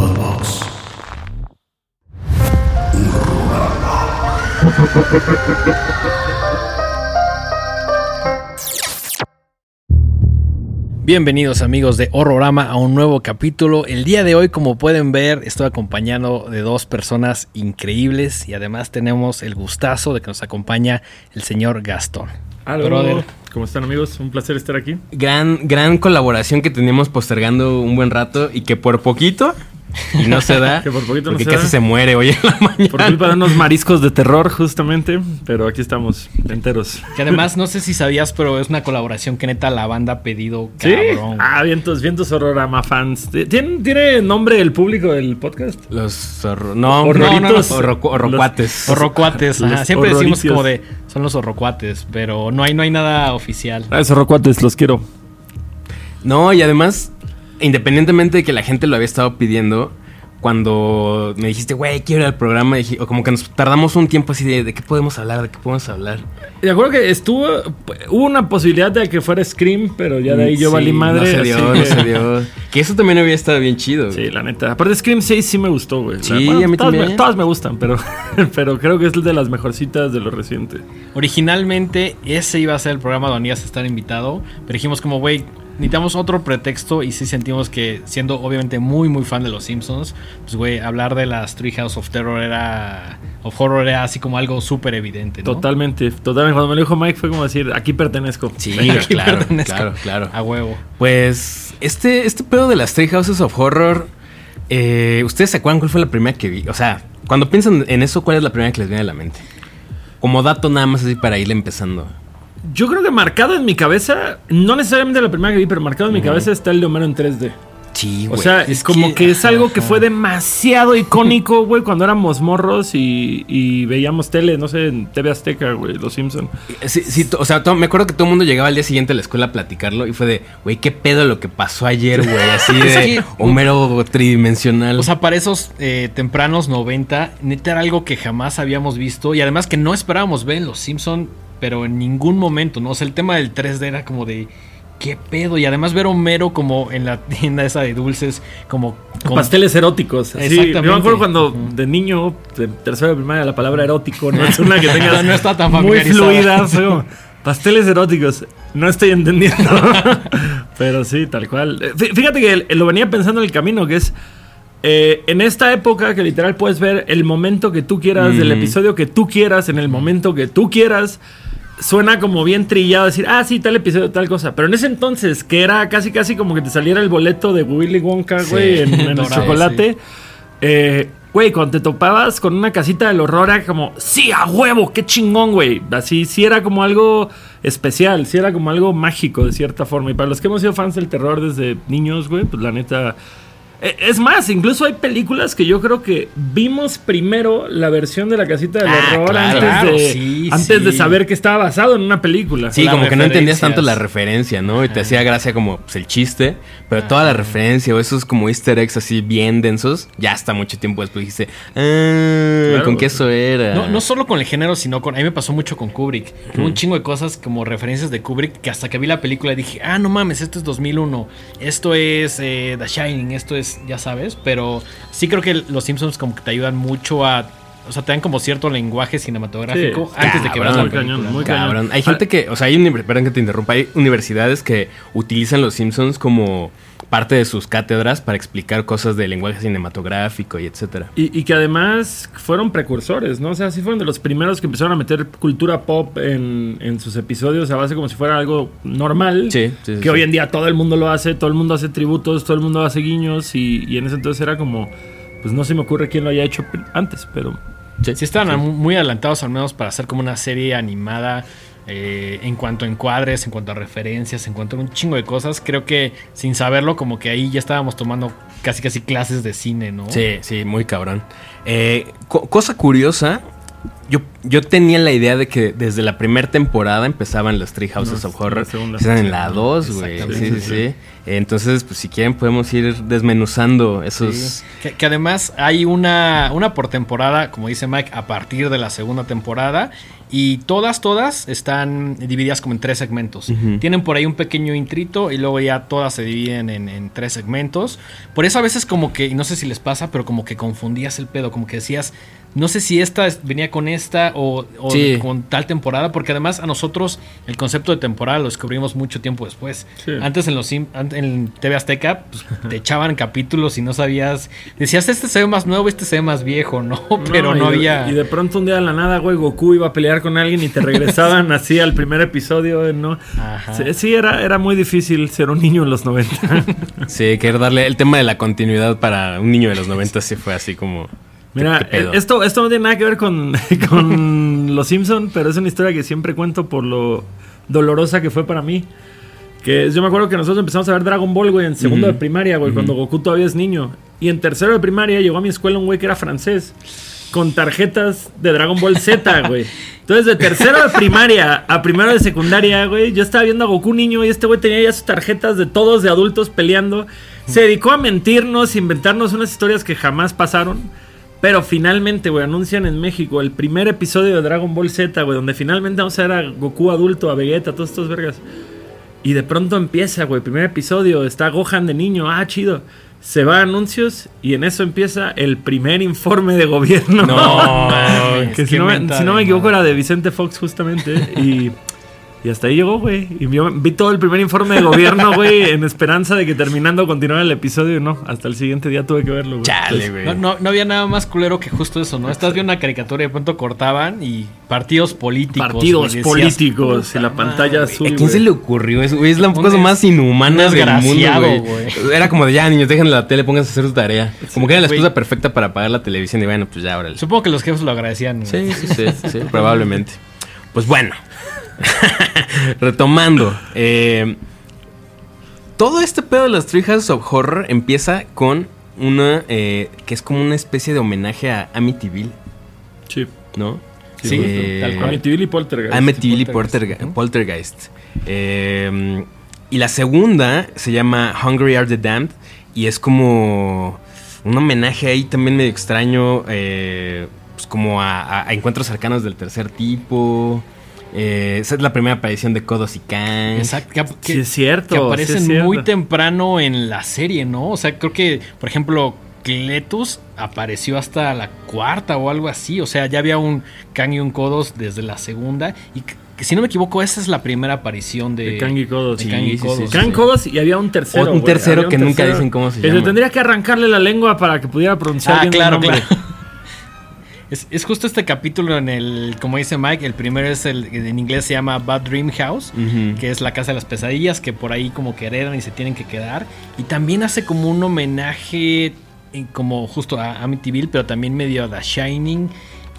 Podbox. Bienvenidos amigos de Horrorama a un nuevo capítulo. El día de hoy, como pueden ver, estoy acompañado de dos personas increíbles y además tenemos el gustazo de que nos acompaña el señor Gastón. Brother. ¿Cómo están amigos? Un placer estar aquí. Gran, gran colaboración que teníamos postergando un buen rato y que por poquito y no se da. Que por poquito no porque se casi da. se muere hoy en la mañana. Por culpa de unos mariscos de terror, justamente. Pero aquí estamos, enteros. Que además, no sé si sabías, pero es una colaboración que neta la banda ha pedido ¿Sí? cabrón. Ah, vientos, vientos horrorama fans. ¿Tiene, ¿Tiene nombre el público del podcast? Los horro- no, Horroritos. no, no, horro- horrocuates. Horrocuates, ajá. Los Siempre decimos como de son los horrocuates, pero no hay, no hay nada oficial. Ah, esos horrocuates, los quiero. No, y además, independientemente de que la gente lo había estado pidiendo, cuando me dijiste, güey, quiero ir al programa, dije, o como que nos tardamos un tiempo así de, ¿de qué podemos hablar? ¿De qué podemos hablar? De acuerdo que estuvo. Hubo una posibilidad de que fuera Scream, pero ya de ahí yo Sí, valí madre. No se dio, no que- se dio. Que eso también había estado bien chido. güey. Sí, la neta. Aparte, Scream 6 sí me gustó, güey. Sí, Bueno, a mí todas, también. Me, todas me gustan, pero, pero creo que es de las mejorcitas de lo reciente. Originalmente ese iba a ser el programa donde ibas a estar invitado, pero dijimos como, güey, necesitamos otro pretexto y sí sentimos que siendo obviamente muy muy fan de los Simpsons, pues güey, hablar de las Treehouse of Terror era of Horror era así como algo súper evidente, ¿no? Totalmente, totalmente. Cuando me lo dijo Mike fue como decir, aquí pertenezco. Sí, Aquí claro, pertenezco. claro, claro. A huevo. Pues este, este pedo de las Three Houses of Horror, eh, ¿ustedes se acuerdan cuál fue la primera que vi? O sea, cuando piensan en eso, ¿cuál es la primera que les viene a la mente? Como dato nada más así para irle empezando. Yo creo que marcado en mi cabeza, no necesariamente la primera que vi, pero marcado en mi cabeza está el de Homero en 3D. Sí, O sea, es como que, es algo que fue demasiado icónico, güey, cuando éramos morros y, y veíamos tele, no sé, en TV Azteca, güey, Los Simpson. Sí, sí, o sea, me acuerdo que todo el mundo llegaba al día siguiente a la escuela a platicarlo y fue de, güey, qué pedo lo que pasó ayer, güey, así de Homero tridimensional. O sea, para esos eh, tempranos 90, neta era algo que jamás habíamos visto y además que no esperábamos ver en Los Simpson, pero en ningún momento, ¿no? O sea, el tema del 3D era como de qué pedo y además ver a Homero como en la tienda esa de dulces como con- Pasteles eróticos. Exactamente. Yo me acuerdo cuando de niño, de tercera primaria, la palabra erótico no es una que tengas No está tan muy fluida. pasteles eróticos. No estoy entendiendo. Pero sí, tal cual. Eh, fí- Fíjate que lo venía pensando en el camino, que es... eh, en esta época que literal puedes ver el momento que tú quieras, del Mm. episodio que tú quieras, en el momento que tú quieras, suena como bien trillado decir, ah, sí, tal episodio, tal cosa. Pero en ese entonces, que era casi, casi como que te saliera el boleto de Willy Wonka, Sí. güey, en, en el chocolate. eh, Güey, cuando te topabas con una casita del horror era como, sí, a huevo, qué chingón, güey. Así, sí era como algo especial, sí era como algo mágico de cierta forma. Y para los que hemos sido fans del terror desde niños, güey, pues la neta... Eh, Es más, incluso hay películas que yo creo que vimos primero la versión de la casita del Ah, horror claro. antes, Claro, de, sí, antes de saber que estaba basado en una película. Sí, como que no entendías tanto la referencia, ¿no? Y te hacía gracia como pues, el chiste, pero toda la referencia o esos como easter eggs así bien densos, ya hasta mucho tiempo después dijiste, ah, Claro. ¿con qué eso era? No, no solo con el género, sino con. A mí me pasó mucho con Kubrick. Un chingo de cosas como referencias de Kubrick que hasta que vi la película dije, ah, no mames, esto es 2001. Esto es eh, The Shining, esto es, ya sabes. Pero sí creo que los Simpsons como que te ayudan mucho a. O sea, te dan como cierto lenguaje cinematográfico Sí, antes de que veas la película. cañón, muy Cabrón. Hay Ah. gente que, o sea, hay perdón que te interrumpa, hay universidades que utilizan los Simpsons como parte de sus cátedras para explicar cosas de lenguaje cinematográfico y etcétera. Y, y que además fueron precursores, ¿no? O sea, sí fueron de los primeros que empezaron a meter cultura pop en, en sus episodios a base como si fuera algo normal. Sí, sí, sí, Que sí. hoy en día todo el mundo lo hace, todo el mundo hace tributos, todo el mundo hace guiños y, y en ese entonces era como, pues no se me ocurre quién lo haya hecho antes, pero... Sí, estaban mu- muy adelantados al menos para hacer como una serie animada eh, en cuanto a encuadres, en cuanto a referencias, en cuanto a un chingo de cosas. Creo que sin saberlo, como que ahí ya estábamos tomando casi casi clases de cine, ¿no? Sí, sí, muy cabrón. Eh, co- cosa curiosa, yo, yo tenía la idea de que desde la primera temporada empezaban los Three Houses No, of Horror. Empiezan en la 2, güey. Sí, sí, sí. Entonces, pues si quieren podemos ir desmenuzando esos... Sí. Que, que además hay una, una por temporada, como dice Mike, a partir de la segunda temporada. Y todas, todas están divididas como en tres segmentos. Tienen por ahí un pequeño intrito y luego ya todas se dividen en, en tres segmentos. Por eso a veces como que, y no sé si les pasa, pero como que confundías el pedo, como que decías, no sé si esta es- venía con esta o, o Sí. con tal temporada, porque además a nosotros el concepto de temporada lo descubrimos mucho tiempo después. Sí. Antes en los en TV Azteca pues, te echaban capítulos y no sabías, decías este se ve más nuevo, este se ve más viejo, ¿no? Pero no, y de- había... Y de pronto un día de la nada, güey, Goku iba a pelear con alguien y te regresaban así al primer episodio, eh, ¿no? Ajá. Sí, sí, era, era muy difícil ser un niño en los 90. Sí, querer darle el tema de la continuidad para un niño de los 90 sí fue así como... Mira, esto, esto no tiene nada que ver con, con Los Simpson, pero es una historia que siempre cuento por lo dolorosa que fue para mí. Que es- yo me acuerdo que nosotros empezamos a ver Dragon Ball, güey, en segundo Ujú. de primaria, güey, cuando Goku todavía es niño. Y en tercero de primaria llegó a mi escuela un güey que era francés, con tarjetas de Dragon Ball Z, güey. Entonces, de tercero de primaria a primero de secundaria, güey, yo estaba viendo a Goku niño y este güey tenía ya sus tarjetas de todos de adultos peleando. Se dedicó a mentirnos, inventarnos unas historias que jamás pasaron. Pero finalmente, güey, anuncian en México el primer episodio de Dragon Ball Z, güey, donde finalmente vamos a ver a Goku adulto, a Vegeta, a todos estos vergas. Y de pronto empieza, güey, primer episodio, está Gohan de niño, ah, chido. Se va a anuncios y en eso empieza el primer informe de gobierno. No, que si no, me, si no me equivoco era de Vicente Fox justamente. Y, y hasta ahí llegó, güey. Y yo vi todo el primer informe de gobierno, güey, en esperanza de que terminando continuara el episodio. Y no, hasta el siguiente día tuve que verlo, güey. Chale, güey. No, no, no había nada más culero que justo eso, ¿no? Estás viendo una caricatura y de pronto cortaban y partidos políticos. Partidos decías, políticos y "Puta la pantalla madre". azul. ¿A quién se le ocurrió eso? Güey, es la Un cosa más inhumana del mundo, güey. Era como de ya, niños, dejen la tele, pónganse a hacer su tarea. Como que era la excusa perfecta para apagar la televisión y bueno, pues ya, órale. Supongo que los jefes lo agradecían. Sí, sí, sí, sí, probablemente. Pues bueno, retomando. eh, todo este pedo de las Three Houses of Horror empieza con una eh, que es como una especie de homenaje a Amityville, Sí. ¿no? Sí, Eh, tal cual. Amityville y Poltergeist. Amityville y Poltergeist, Polterge- ¿no? Poltergeist. Eh, y la segunda se llama Hungry Are the Damned y es como un homenaje ahí también medio extraño, eh, pues como a, a- a encuentros cercanos del tercer tipo. Eh, esa es la primera aparición de Kodos y Kang. Exacto. Que, que- Sí, es cierto. que sí es aparecen cierto. muy temprano en la serie, ¿no? O sea, creo que, por ejemplo, Cletus apareció hasta la cuarta o algo así. O sea, ya había un Kang y un Kodos desde la segunda. Y si no me equivoco, esa es la primera aparición de, De Kang y Kodos. de Sí, Kang y sí, sí, Kodos. sí. Kang Kodos y había un tercero. Un tercero un que nunca tercero. dicen cómo se llama. tendría que arrancarle la lengua para que pudiera pronunciar Ah, bien el claro, nombre. claro. Es, es justo este capítulo en el, como dice Mike, el primero es el, en inglés se llama Bad Dream House, que es la casa de las pesadillas, que por ahí como que heredan y se tienen que quedar. Y también hace como un homenaje, eh, como justo a Amityville, pero también medio a The Shining.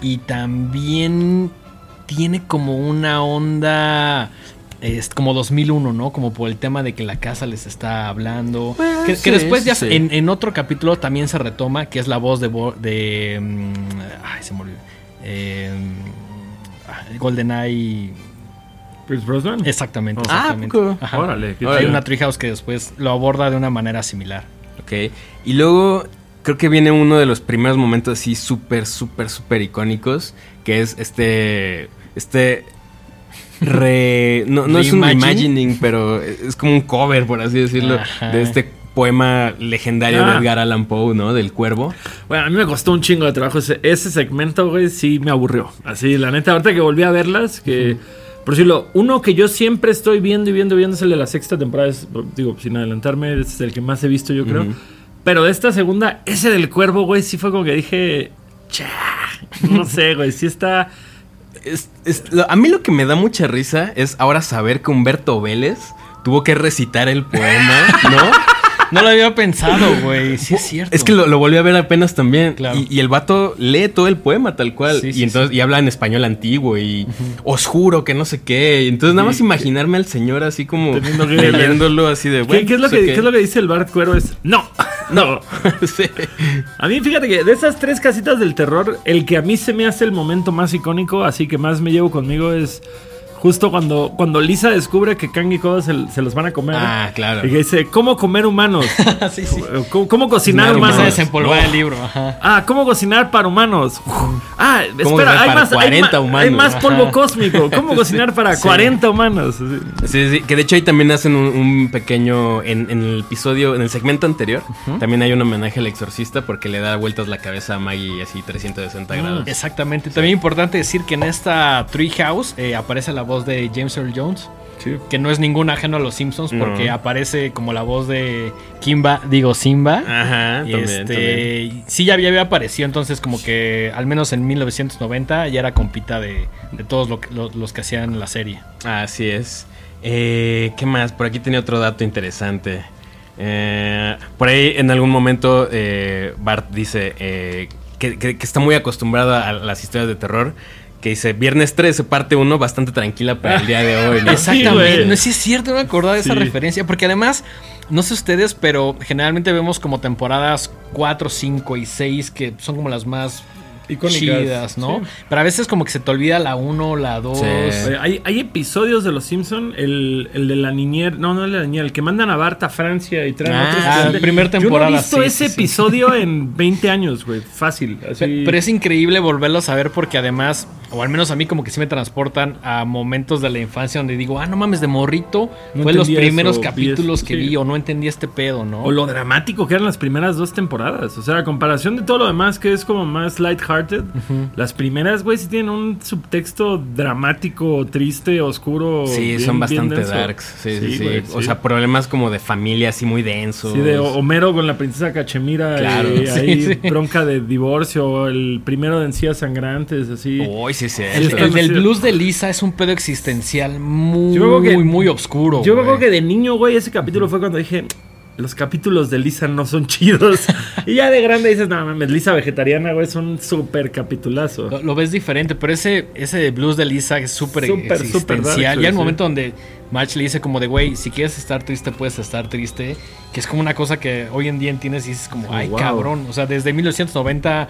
Y también tiene como una onda... Es como 2001, ¿no? Como por el tema de que la casa les está hablando. Pues, que, que sí, después ya sí. en, en otro capítulo también se retoma, que es la voz de... De mm, ay, se me olvidó. Eh, ah, GoldenEye... Pierce Brosnan. Exactamente, Ah, exactamente. Ajá. Órale, Hay una Treehouse que después lo aborda de una manera similar. Ok. Y luego creo que viene uno de los primeros momentos así súper, súper, súper icónicos. Que es este. Este. Re. No, no es un reimagining, pero es como un cover, por así decirlo. Ajá. De este poema legendario de Ah. Edgar Allan Poe, ¿no? Del cuervo. Bueno, a mí me costó un chingo de trabajo ese, ese segmento, güey, sí me aburrió. Así, la neta, ahorita que volví a verlas, que... Por decirlo, uno que yo siempre estoy viendo y viendo y viendo es el de la sexta temporada. es, digo, sin adelantarme, es el que más he visto, yo creo. Pero de esta segunda, ese del cuervo, güey, sí fue como que dije... Cha, no sé, güey, sí está... Es- es- lo- a mí lo que me da mucha risa es ahora saber que Humberto Vélez tuvo que recitar el poema, ¿no? No lo había pensado, güey. Sí, es cierto. Es que lo, lo volví a ver apenas también. Claro. Y, y el vato lee todo el poema tal cual. Sí, y sí, entonces y habla en español antiguo y os juro que no sé qué. Y entonces nada más imaginarme al señor así como leyéndolo así de ¿Qué, bueno. qué es lo pues, que, qué es lo que dice el Bart Cuero? Es... No. No. A mí, fíjate que de esas tres casitas del terror, el que a mí se me hace el momento más icónico, así que más me llevo conmigo, es justo cuando, cuando Lisa descubre que Kang y Kodo se, se los van a comer. Ah, claro. Y que dice, ¿cómo comer humanos? sí, sí. ¿Cómo, cómo cocinar humanos? desempolvar No. el libro. Ajá. Ah, ¿cómo cocinar para humanos? Ah, espera, hay más, hay 40 ma- humanos? hay más polvo Ajá. cósmico. ¿Cómo cocinar para 40 humanos? Sí, sí, que de hecho ahí también hacen un, un pequeño, en, en el episodio, en el segmento anterior, también hay un homenaje al exorcista porque le da vueltas la cabeza a Maggie así 360 grados. Exactamente. También importante decir que en esta Treehouse eh, aparece la voz de James Earl Jones. Que no es ningún ajeno a los Simpsons porque No. aparece como la voz de Kimba, digo Simba. Ajá, Y también, este, también. sí, ya había, había aparecido, entonces como que al menos en 1990 ya era compita de, de todos lo los que hacían la serie. Así es. Eh, ¿Qué más? Por aquí tenía otro dato interesante. Eh, por ahí en algún momento eh, Bart dice que, que- que está muy acostumbrado a las historias de terror. Que dice, viernes 13, parte 1, bastante tranquila para el día de hoy. ¿no? Exactamente. güey. no sé si es cierto, no me acordaba de esa Sí. referencia. Porque además, no sé ustedes, pero generalmente vemos como temporadas 4, 5 y 6 que son como las más Icónicas, chidas, ¿no? sí. Pero a veces como que se te olvida la 1, la 2. Sí. Oye, Hay, hay episodios de Los Simpson, el, el de la niñera, no, no el de la niñera, el que mandan a Bart a Francia y traen Ah, otros. ah, episodios. primer temporada, Yo no he visto sí, ese sí, sí. episodio en 20 años, güey, fácil. Así. Pero es increíble volverlos a ver porque además, o al menos a mí como que sí me transportan a momentos de la infancia donde digo, ah, no mames, de morrito, No fue los primeros eso, capítulos eso, que sí. vi o no entendí este pedo, ¿no? O lo dramático que eran las primeras dos temporadas. O sea, a comparación de todo lo demás que es como más lighthearted, las primeras, güey, sí tienen un subtexto dramático, triste, oscuro. Sí, bien- son bastante darks. Sí, sí, sí. O sea, problemas como de familia así muy densos. Sí, de Homero con la princesa Cachemira, Claro. eh, Sí, ahí bronca de divorcio, el primero de encías sangrantes, así. Uy, sí, sí. El, del blues de Lisa es un pedo existencial muy, que- muy, muy oscuro. Yo acuerdo que de niño, güey, ese capítulo fue cuando dije, los capítulos de Lisa no son chidos. y ya de grande dices, no mames, Lisa vegetariana, güey, es un súper capitulazo. Lo, lo ves diferente, pero ese, ese blues de Lisa es súper Súper, súper existencial. dark, y hay un sí. momento donde March le dice como de, güey, si quieres estar triste, puedes estar triste. Que es como una cosa que hoy en día entiendes y dices como, Oh, ay, wow. cabrón. O sea, desde 1990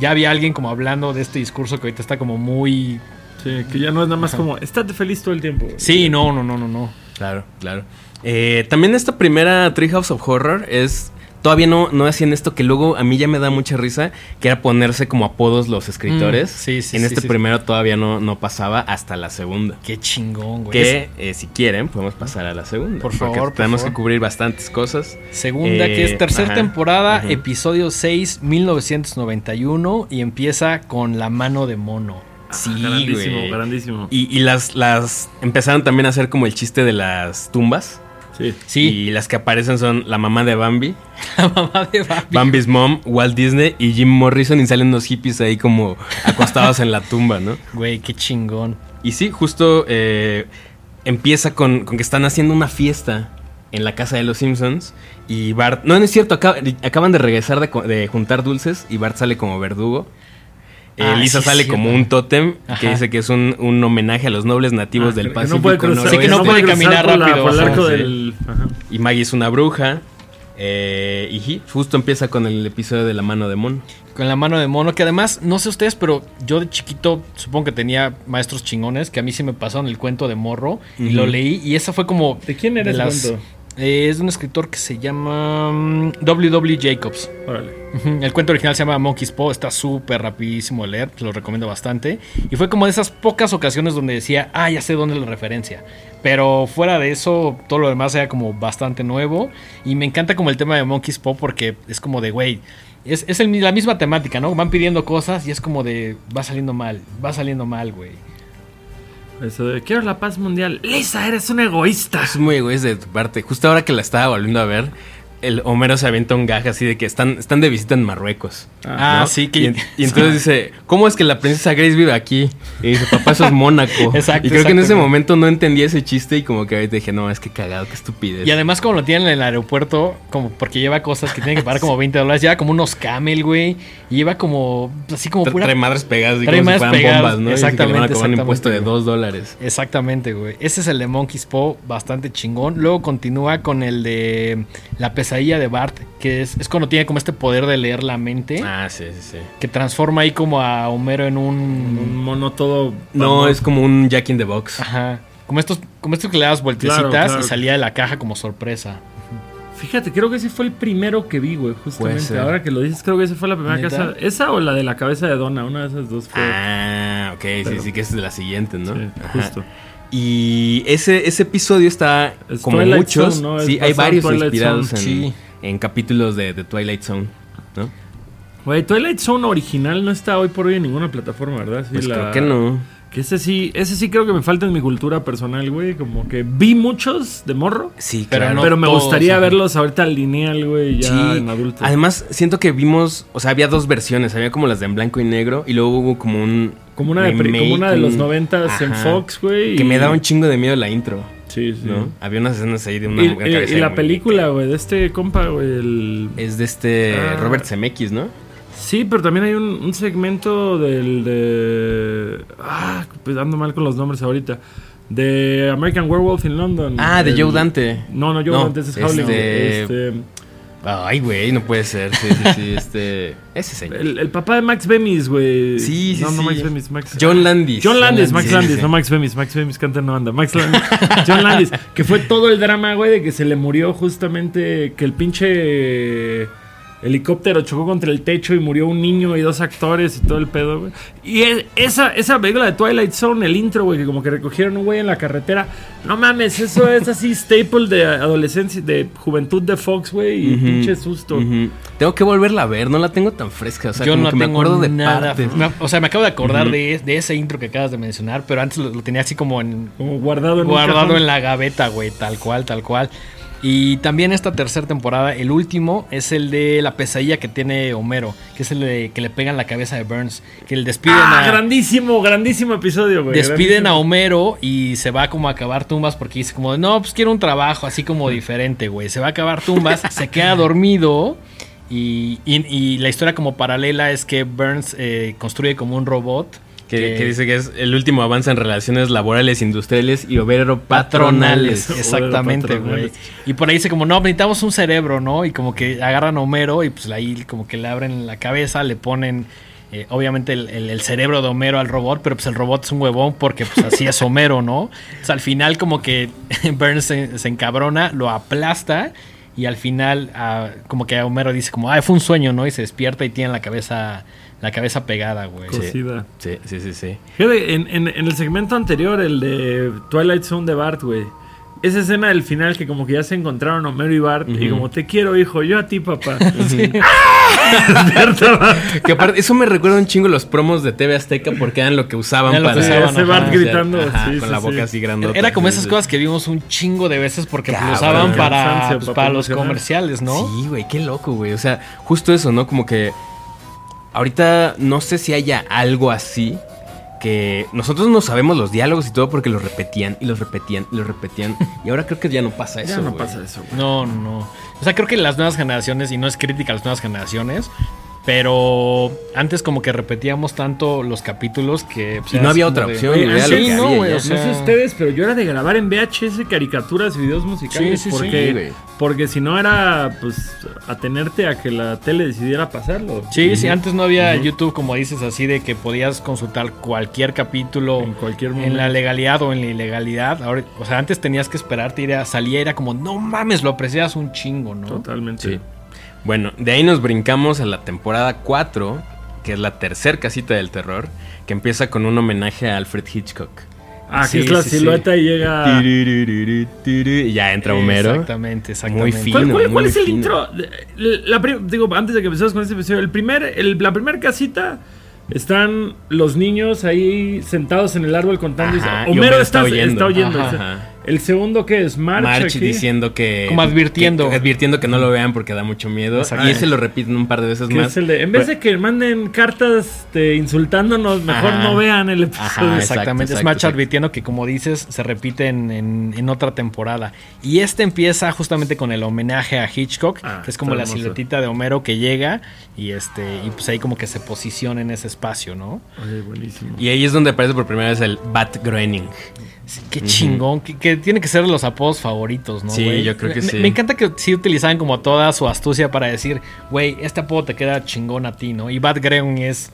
ya había alguien como hablando de este discurso que ahorita está como muy... Sí, que ya no es nada más como, estate feliz todo el tiempo. güey". Sí, no, no, no, no, no. Claro, claro. Eh, también esta primera Treehouse of Horror es. Todavía no, no hacían esto que luego a mí ya me da mucha risa, que era ponerse como apodos los escritores. Mm, sí, sí, En sí, este sí. primero todavía no, no pasaba hasta la segunda. Qué chingón, güey. Que eh, si quieren, podemos pasar a la segunda. Por favor, por tenemos favor. que cubrir bastantes cosas. Segunda, Eh, que es tercera ajá, temporada, ajá. episodio 6, 1991, y empieza con La mano de mono. Sí, grandísimo, güey. grandísimo. Y, y las, las empezaron también a hacer como el chiste de las tumbas. Sí. Sí, Y las que aparecen son la mamá de Bambi, la mamá de Bambi. Bambi's mom, Walt Disney y Jim Morrison y salen unos hippies ahí como acostados en la tumba, ¿no? Güey, qué chingón. Y sí, justo eh, empieza con, con que están haciendo una fiesta en la casa de los Simpsons y Bart... No, no es cierto, acaba- acaban de regresar de, de juntar dulces y Bart sale como verdugo. Ah, Lisa sí, sale como un tótem que Ajá. dice que es un, un homenaje a los nobles nativos Ah, del Pacífico. no puede cruzar, Sí, que no puede caminar cruzar por la- rápido, por el ajá, arco del. ajá. Y Maggie es una bruja. eh, y justo empieza con el episodio de la mano de Mon. Con la mano de mono, que además, no sé ustedes, pero yo de chiquito supongo que tenía maestros chingones, que a mí sí me pasaron el cuento de morro y lo leí y esa fue como... ¿De quién era las- cuento? Eh, es de un escritor que se llama mm, W.W. Jacobs. Órale. Ujú, El cuento original se llama Monkey's Paw, está súper rapidísimo de leer, te lo recomiendo bastante. Y fue como de esas pocas ocasiones donde decía, ah, ya sé dónde es la referencia. Pero fuera de eso, todo lo demás era como bastante nuevo. Y me encanta como el tema de Monkey's Paw porque es como de, güey, es, es el- la misma temática, ¿no? Van pidiendo cosas y es como de, va saliendo mal, va saliendo mal, güey. Eso de, quiero la paz mundial. Lisa, eres un egoísta. Es muy egoísta de tu parte. Justo ahora que la estaba volviendo a ver, el Homero se avienta un gag así de que están, están de visita en Marruecos. Ah, ¿no? sí, que... Y, en- y entonces dice, ¿cómo es que la princesa Grace vive aquí? Y dice, papá, eso es Mónaco. Exacto, Y creo que en ese momento no entendía ese chiste y como que ahorita dije, no, es que cagado, qué estupidez. Y además como lo tienen en el aeropuerto, como porque lleva cosas que tienen que pagar como 20 dólares, lleva como unos camel, güey, y lleva como, así como pura... Trae madres pegadas y Trae como si fueran pegadas, bombas, ¿no? Y dice que le van a exactamente, cobrar un impuesto de exactamente, dos dólares. Exactamente, güey. Ese es el de Monkey's Paw, bastante chingón. Luego continúa con el de La pesadilla de Bart, que es, es cuando tiene como este poder de leer la mente, Ah, sí, sí, sí. que transforma ahí como a Homero en un... Un mono todo. No, es como un Jack in the Box. Ajá. Como estos, como estos que le das vueltecitas Claro, claro. y salía de la caja como sorpresa. Fíjate, creo que ese fue el primero que vi, güey, justamente. Ahora que lo dices, creo que esa fue la primera ¿Neta? casa. ¿Esa o la de la cabeza de Donna? Una de esas dos fue. Ah, ok, sí, Pero- sí, que es de la siguiente, ¿no? Sí, Ajá. Y ese, ese episodio está Es como Twilight muchos. Zone, ¿no? Es Sí, hay varios Twilight inspirados Zone, en, sí. en capítulos de, de Twilight Zone, Twilight Zone original no está hoy por hoy en ninguna plataforma, ¿verdad? Sí, Pues la- creo que no. Que ese sí, ese sí creo que me falta en mi cultura personal, güey. Como que vi muchos de morro. Sí, Pero claro. no pero me todos, gustaría ajá. verlos ahorita lineal, güey, ya Sí. en adulto. Además, siento que vimos, o sea, había dos versiones, había como las de en blanco y negro y luego hubo como un como una de, pri- remake, como una de los noventas en. Fox, güey. que y- me daba un chingo de miedo la intro, Sí, sí. ¿no? Había unas escenas ahí de una Y, una y- cabeza y de la película, güey, de este compa, güey, el... es de este Ah. Robert Zemeckis, ¿no? Sí, pero también hay un, un segmento del de... Ah, pues ando mal con los nombres ahorita. De American Werewolf in London. Ah, de Joe Dante. No, no, Joe No, Dante, ese es Howling. este- Este, Ay, güey, no puede ser. Sí, sí, sí, este ese señor. el, el papá de Max Bemis, güey. Sí, sí, No, no sí. Max Bemis, Max... John Landis. John Landis, Max Sí, Landis, sí. no Max Bemis, Max Bemis canta no anda. Max Landis, John Landis, que fue todo el drama, güey, de que se le murió justamente que el pinche helicóptero chocó contra el techo y murió un niño y dos actores y todo el pedo, güey. Y es- esa, esa película de Twilight Zone, el intro, güey, que como que recogieron un güey en la carretera. No mames, eso es así staple de adolescencia, de juventud de Fox, güey, y pinche susto. Tengo que volverla a ver, no la tengo tan fresca. O sea, Yo como no que me tengo acuerdo de nada. partes. o sea, me acabo de acordar de, de ese intro que acabas de mencionar, pero antes lo, lo tenía así como en, Como guardado en guardado en la gaveta, güey, tal cual, tal cual. Y también esta tercera temporada, el último, es el de la pesadilla que tiene Homero, que es el de que le pegan la cabeza de Burns, que le despiden Ah, a... grandísimo, grandísimo episodio, güey. Despiden a. Homero y se va como a acabar tumbas porque dice como, no, pues quiero un trabajo así como diferente, güey. Se va a acabar tumbas, se queda dormido y, y- y la historia como paralela es que Burns eh, construye como un robot. Que, que dice que es el último avance en relaciones laborales, industriales y obrero patronales. patronales. Exactamente, güey. Y por ahí dice como, no, necesitamos un cerebro, ¿no? Y como que agarran a Homero y pues ahí como que le abren la cabeza, le ponen... eh, obviamente el, el- el cerebro de Homero al robot, pero pues el robot es un huevón porque pues así es Homero, ¿no? Entonces al final como que Burns se, se encabrona, lo aplasta y al final ah, como que Homero dice como, ah, fue un sueño, ¿no? Y se despierta y tiene la cabeza, la cabeza pegada, güey. Sí. Cocida. Sí, sí, sí, sí. Fíjate, en, en- en el segmento anterior, el de Twilight Zone de Bart, güey. Esa escena del final que como que ya se encontraron Homero y Bart y como te quiero, hijo, yo a ti, papá. Que aparte, eso me recuerda un chingo los promos de TV Azteca porque eran lo que usaban Era lo para que usaban, ese Bart ajá. gritando, Ajá, sí, con sí, la boca sí. así grandota. Era como Sí, esas sí. cosas que vimos un chingo de veces porque lo usaban para, pues, para para los comerciales, ¿no? Sí, güey, qué loco, güey. O sea, justo eso, ¿no? Como que ahorita no sé si haya algo así que nosotros no sabemos los diálogos y todo porque los repetían y los repetían y los repetían y ahora creo que ya no pasa eso. ya no pasa eso, güey. No, no. O sea, creo que las nuevas generaciones, y no es crítica a las nuevas generaciones, pero antes como que repetíamos tanto los capítulos que... pues, Y no había otra de- opción, antes lo que no, había güey, ya. o sea- No sé ustedes, pero yo era de grabar en VHS caricaturas y videos musicales Sí, sí, sí, porque, porque si no era pues atenerte a que la tele decidiera pasarlo. Sí, sí, antes no había. YouTube, como dices, así de que podías consultar cualquier capítulo En cualquier en la legalidad o en la ilegalidad. Ahora, o sea, antes tenías que esperarte, ir a salir, era como, no mames, lo aprecias un chingo, ¿no? Totalmente. Bueno, de ahí nos brincamos a la temporada 4, que es la tercer casita del terror, que empieza con un homenaje a Alfred Hitchcock. Ah, Sí, que es la sí, sí. silueta y llega. Y ya entra Homero. Exactamente, exactamente. Muy ¿Cuál, fino, cuál- cuál muy es el intro? La digo, antes de que empecemos con este episodio, el primer, el- la primera casita están los niños ahí sentados en el árbol contando. y- Ajá, y Homero, Homero está, está oyendo. está oyendo. Ajá. El segundo que es March, March aquí. diciendo que. Como advirtiendo. que- advirtiendo que no lo vean porque da mucho miedo. Exacto. Y ese lo repiten un par de veces más. es el de, en vez de que manden cartas este, insultándonos, mejor Ajá. no vean el episodio. Ajá, Exactamente, exacto, es exacto. advirtiendo que como dices, se repite en, en- en otra temporada. Y este empieza justamente con el homenaje a Hitchcock, Ah, que es como la hermoso. siluetita de Homero que llega y este y pues ahí como que se posiciona en ese espacio, ¿no? Oye, buenísimo. Y ahí es donde aparece por primera vez el Bat Groening. Sí, qué chingón, qué que tiene que ser los apodos favoritos, ¿no? Sí, yo creo que Me- sí. Me encanta que sí utilizaban como toda su astucia para decir, güey, este apodo te queda chingón a ti, ¿no? Y Bad Greon es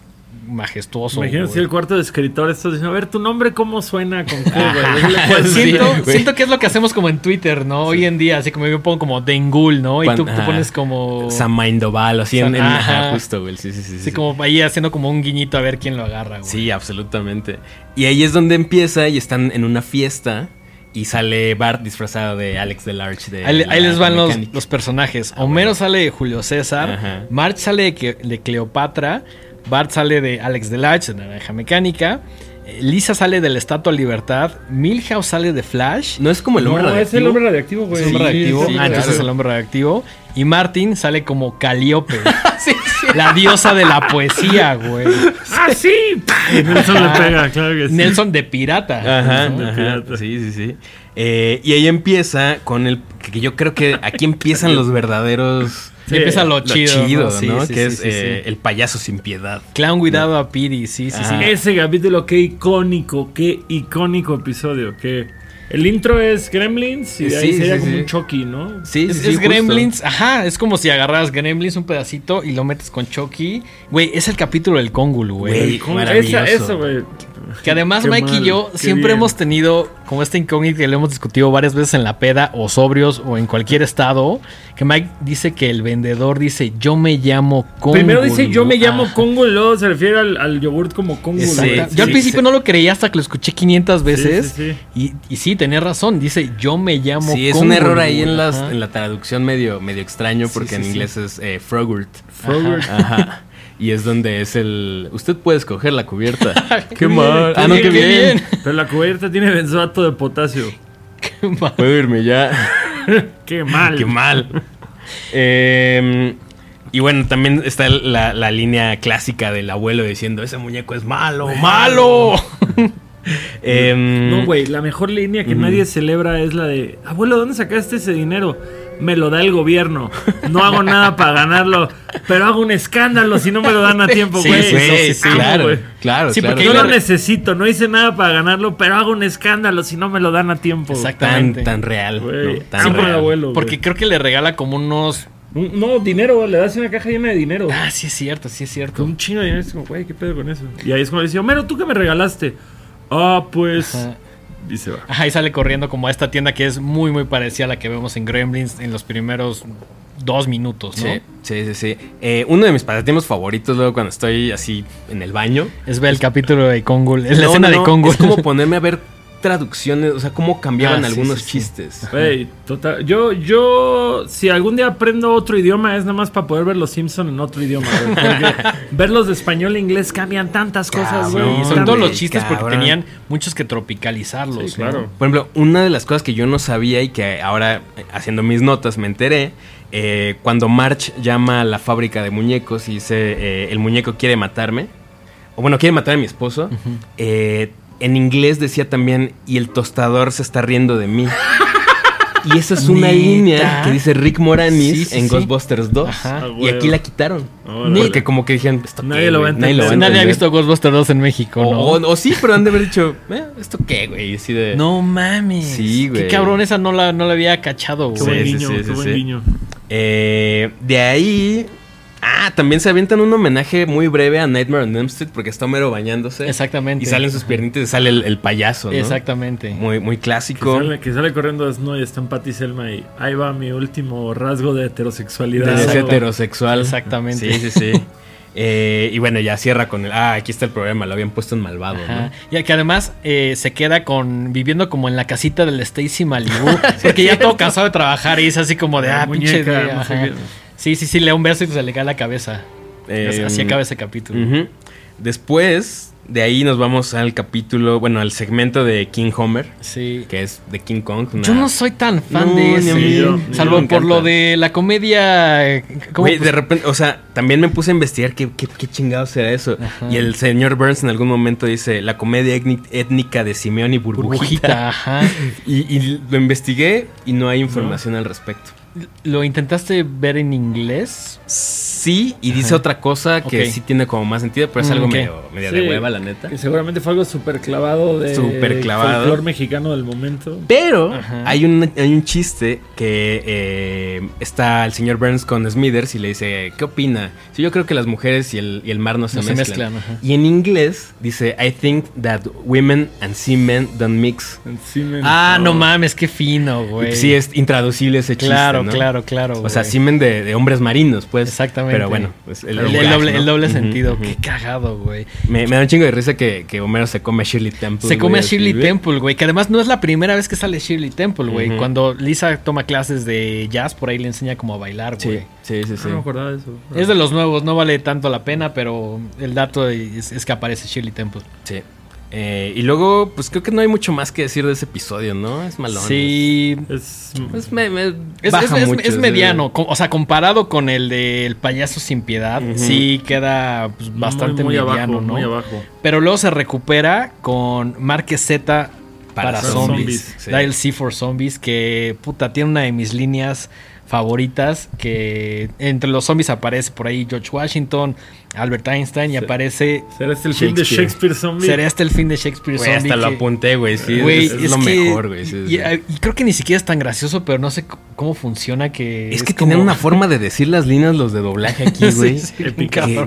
majestuoso. Imagínate güey. el cuarto de escritor estás diciendo, a ver, tu nombre cómo suena con Q, güey. Sí, siento, güey. siento que es lo que hacemos como en Twitter, ¿no? Hoy en día, así como yo pongo como Dengul, ¿no? Y tú, tú pones como... Samaindoval, así en, en- Ajá. ajá, justo, güey. Sí, sí, sí. Así sí. como ahí haciendo como un guiñito a ver quién lo agarra, güey. Sí, absolutamente. Y ahí es donde empieza y están en una fiesta y sale Bart disfrazado de Alex Delarge. De Ahí, la ahí les van los, los personajes. Ah, Homero bueno. sale de Julio César. Ajá. March sale de Cleopatra. Bart sale de Alex Delarge, de Naranja Mecánica. eh, Lisa sale de la Estatua Libertad. Milhouse sale de Flash. No es como el hombre No, es radioactivo. el hombre radioactivo, güey. Es hombre Sí, radioactivo. sí, ah, entonces claro. es el hombre radioactivo. Y Martin sale como Calíope. La diosa de la poesía, güey. ¡Ah, sí! Y Nelson le pega, claro que sí. Nelson de pirata. Ajá, Son de pirata. sí, sí, sí. Eh, y ahí empieza con el. Que yo creo que aquí empiezan los verdaderos. Sí, empieza lo Lo chido. chido, ¿no? ¿no? Sí, sí, que sí, es sí, eh, sí. el payaso sin piedad. Clown cuidado a Piri, sí, sí, sí. Ese capítulo, qué icónico, qué icónico episodio. Que el intro es Gremlins y de ahí Sí, sería sí, como sí. un Chucky, ¿no? Sí, Es, sí, sí, es. Gremlins, ajá, es como si agarraras Gremlins un pedacito y lo metes con Chucky. Güey, es el capítulo del Kongul, güey. Eso, güey. Que además Qué Mike mal, y yo qué siempre bien. hemos tenido como esta incógnita que lo hemos discutido varias veces en la peda o sobrios o en cualquier estado. Que Mike dice que el vendedor dice yo me llamo Kongul. Primero dice yo me llamo Ajá. Kongul, luego se refiere al, al yogurt como güey. yo al principio sí. no lo creía hasta que lo escuché 500 veces. sí, sí. Y, y sí, tenía razón. Dice yo me llamo Sí, es un error ahí en, las, en la traducción medio, medio extraño porque sí, en sí. inglés es eh, Frogurt. Frogurt. Ajá. Y es donde es el... Usted puede escoger la cubierta. qué mal. qué Ah, no, qué qué bien. Pero la cubierta tiene benzoato de potasio. Puedo irme ya. Qué mal. Qué mal. Eh, y bueno, también está la, la línea clásica del abuelo diciendo, ese muñeco es malo, malo. Em, No, güey, la mejor línea que nadie celebra es la de, abuelo, ¿dónde sacaste ese dinero? Me lo da el gobierno. No hago nada para ganarlo, pero hago un escándalo si no me lo dan a tiempo, güey. sí, sí, sí, claro, güey. claro, Sí, claro. porque ahí lo necesito, no hice nada para ganarlo, pero hago un escándalo si no me lo dan a tiempo. Exacto. tan, Exactamente. tan real. ¿no? Tan real. abuelo. Porque creo que le regala como unos. Un- No, dinero, le das una caja llena de dinero. Ah, sí es cierto, sí es cierto. Un chingo de dinero. Es como, güey, ¿qué pedo con eso? Y ahí es como le dice, Homero, ¿tú qué me regalaste? Ah, pues. Ajá. Y se va. Ajá, y sale corriendo como a esta tienda que es muy, muy parecida a la que vemos en Gremlins en los primeros dos minutos, ¿no? Sí, sí, sí. sí. Eh, uno de mis pasatiempos favoritos luego cuando estoy así en el baño. Es ver el capítulo de Kongul, es la escena no, de Kongul. Es como ponerme a ver traducciones, o sea, cómo cambiaban Ah, sí, algunos sí, sí. chistes. Güey, total. Yo, yo, si algún día aprendo otro idioma, es nada más para poder ver los Simpson en otro idioma. Porque verlos de español e inglés cambian tantas cosas, güey. sobre Cambian. todo los chistes porque tenían muchos que tropicalizarlos. Sí, ¿no? claro. Por ejemplo, una de las cosas que yo no sabía y que ahora haciendo mis notas me enteré, eh, cuando March llama a la fábrica de muñecos y dice, eh, el muñeco quiere matarme, o bueno, quiere matar a mi esposo, eh, en inglés decía también, y el tostador se está riendo de mí. Y esa es una ¿Neta? línea que dice Rick Moranis Sí, sí, en sí. Ghostbusters 2. Ajá. Ah, Y aquí la quitaron. Órale. Porque como que dijeron, ¿esto qué, Nadie lo va a? Nadie lo va a entender. Nadie ha visto Ghostbusters 2 en México, ¿no? O, o- o sí, pero han de haber dicho, eh, ¿esto qué, güey? Así de... No mames. Sí, güey. Qué cabrón, esa no la, no la había cachado, Qué güey. buen Sí, sí, guiño, sí, qué sí, buen sí. guiño. Eh, de ahí. Ah, también se avientan un homenaje muy breve a Nightmare on Elm Street porque está Homero bañándose. Exactamente. Y salen sus piernitas y sale el, el payaso, ¿no? Exactamente. Muy, muy Que clásico. sale, que sale corriendo desnudo y está en Patty Selma y ahí va mi último rasgo de heterosexualidad. De ese Exacto. heterosexual. Exactamente. Sí, sí, sí. Eh, y bueno, ya cierra con el. Ah, aquí está el problema. Lo habían puesto en malvado, Ajá. ¿no? Y que además eh, se queda con viviendo como en la casita del Stacy Malibu, porque ya todo cansado de trabajar y es así como de La ah, pinche de- Sí, sí, sí, le da un beso y se le cae la cabeza. Eh, así acaba ese capítulo. Después, de ahí nos vamos al capítulo, bueno, al segmento de King Homer, Sí. que es de King Kong. una- Yo no soy tan fan No, de ni ese, ni salvo por lo de la comedia. ¿cómo? Güey, de repente, o sea, también me puse a investigar qué, qué, qué chingados era eso. Ajá. Y el señor Burns en algún momento dice la comedia étni- étnica de Simeón y Burbujita. burbujita, ajá. Y, y lo investigué y no hay información al respecto. ¿Lo intentaste ver en inglés? sí y dice otra cosa que sí tiene como más sentido, pero es Mm, algo ok. medio, medio Sí. de hueva, la neta. Que seguramente fue algo súper clavado de Súper clavado. folclor mexicano del momento. Pero Ajá. hay un, hay un chiste que eh, está el señor Burns con Smithers y le dice, ¿qué opina? Sí, yo creo que las mujeres y el, y el mar no se No se mezclan. y en inglés dice, I think that women and seamen don't mix. Ah, no mames, qué fino, güey. Sí, es intraducible ese chiste, Claro, ¿no? claro, claro. O sea, güey. semen de, de hombres marinos, pues. Exactamente. Pero bueno, pues, El, el, el gag, doble, ¿no? el doble Ujú, sentido. Qué cagado, güey. Me, me da un chingo de risa que, que Homero se come a Shirley Temple. Se come a Shirley así. Temple, güey. Que además no es la primera vez que sale Shirley Temple, güey. Cuando Lisa toma clases de jazz, por ahí le enseña cómo a bailar, Sí, güey. sí, sí. sí. No me acordaba de eso. Es de los nuevos, no vale tanto la pena, pero el dato es, es que aparece Shirley Temple. Sí. Eh, y luego, pues creo que no hay mucho más que decir de ese episodio, ¿no? Es malón. Sí. Es, Es, me, me Es, baja es- mucho, mediano, o sea, comparado con el del payaso sin piedad, sí queda pues, bastante muy, muy mediano, abajo, ¿no? muy abajo. Pero luego se recupera con Marque Z para, Para zombies. zombies, sí. Dial C for Zombies, que puta, tiene una de mis líneas favoritas, que entre los zombies aparece por ahí George Washington, Albert Einstein, y Sí. aparece... ¿Será este el fin de Shakespeare. Zombie? ¿Será este el fin de Shakespeare Zombie? hasta lo apunté, güey. Sí, es, es lo que- mejor, güey. sí, y, sí. y creo que ni siquiera es tan gracioso, pero no sé cómo funciona que... Es que como- tienen una forma de decir las líneas los de doblaje aquí, Sí, güey. sí,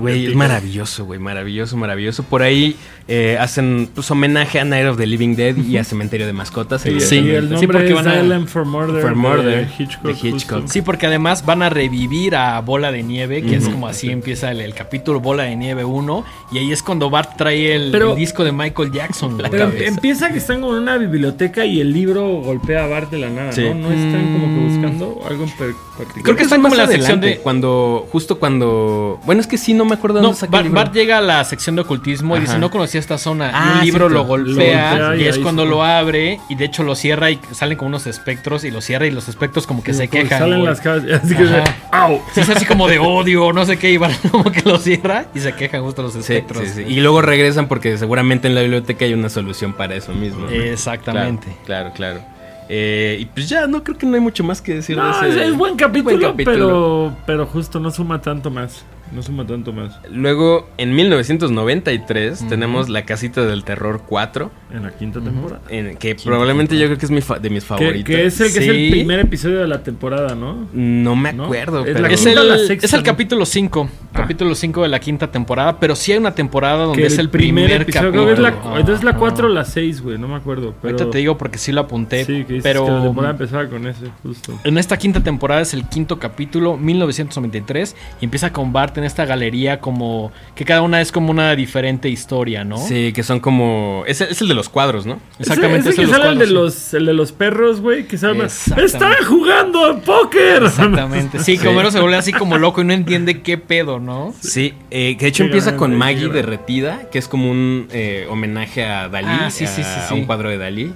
güey, es maravilloso, güey. Maravilloso, maravilloso. Por ahí eh, hacen pues, homenaje a Night of the Living Dead y a Cementerio de Mascotas. Sí, Sí. el Sí, nombre porque es van a- Island for Murder, For Murder, de Hitchcock. de Hitchcock. Sí, porque además van a revivir a Bola de Nieve, que es como así empieza el, el Bola de Nieve 1, y ahí es cuando Bart trae el, Pero- el disco de Michael Jackson. Pero cabeza. empieza que están como en una biblioteca y el libro golpea a Bart de la nada, Sí. ¿no? No están como que Mm. buscando algo en particular. Creo que está están como en la adelante, sección de- Cuando, justo cuando... Bueno, es que sí, no me acuerdo No, dónde saca Bart, libro. Llega a la sección de ocultismo y dice, no conocía esta zona. Ah, y un libro cierto. lo Lo golpea, y y es cuando se- lo abre y de hecho lo cierra y salen como unos espectros y lo cierra y los espectros como que se Como quejan. Salen las cabezas. Así que Ajá. ¡Au! Sí, es así como de odio, no sé qué, y Bart como que lo cierra y se quejan justo los espectros. sí, sí. Y luego regresan porque seguramente en la biblioteca hay una solución para eso mismo. ¿no? Exactamente. Claro, claro. claro. Eh, y pues ya, no creo que no hay mucho más que decir No, de es, ese. es buen capítulo, buen capítulo. Pero, pero justo no suma tanto más. No suma tanto más. Luego, en 1993, tenemos La Casita del Terror 4, En la quinta temporada. en, que probablemente yo creo que es mi fa- de mis favoritos. que es el que es el primer episodio de la temporada, ¿no? No me ¿No? acuerdo, Es pero... la Es la el, sexta, es el ¿no? capítulo 5. Ah. Capítulo 5 de la quinta temporada. Pero sí hay una temporada donde Que es el primer, episodio. capítulo. Creo que es la, Ajá. entonces la 4 o la 6, güey. No me acuerdo. Pero, Ahorita te digo porque sí lo apunté. Sí, que pero que la temporada empezaba con ese, justo. en esta quinta temporada es el quinto capítulo, 1993. Y empieza con Bart en esta galería como... Que cada una es como una diferente historia, ¿no? Sí, que son como... Es, el- es el de los cuadros, ¿no? Exactamente. Ese, ese es que los sale el de, cuadros, los, el de los perros, güey. Que se llama. ¡Están jugando a póker! Exactamente. Sí, que Homero se vuelve así como loco y no entiende qué pedo, ¿no? Sí, eh, que de hecho Qué empieza con Maggie derretida, que es como un eh, homenaje a Dalí, Ah, sí, sí, a, sí, a sí. un cuadro de Dalí.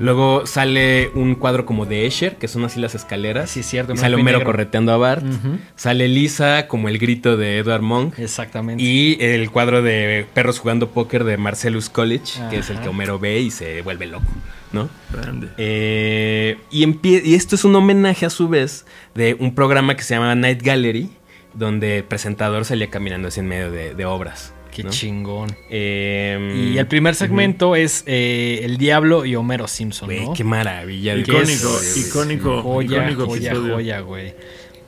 Luego sale un cuadro como de Escher, que son así las escaleras. Sí, es cierto, Y sale Homero negro. correteando a Bart. Sale Lisa como el grito de Edward Monk. Exactamente. Y el cuadro de perros jugando póker de Marcellus College, que es el que Homero ve y se vuelve loco, ¿no? Grande. Eh, y, esto es un homenaje a su vez de un programa que se llama Night Gallery, donde el presentador salía caminando así en medio de, de obras. Qué ¿no? chingón. Eh, Y el primer segmento es eh, El Diablo y Homero Simpson, ¿no? qué maravilla. Icónico, icónico. Joya, icónico joya, episodio. joya, güey.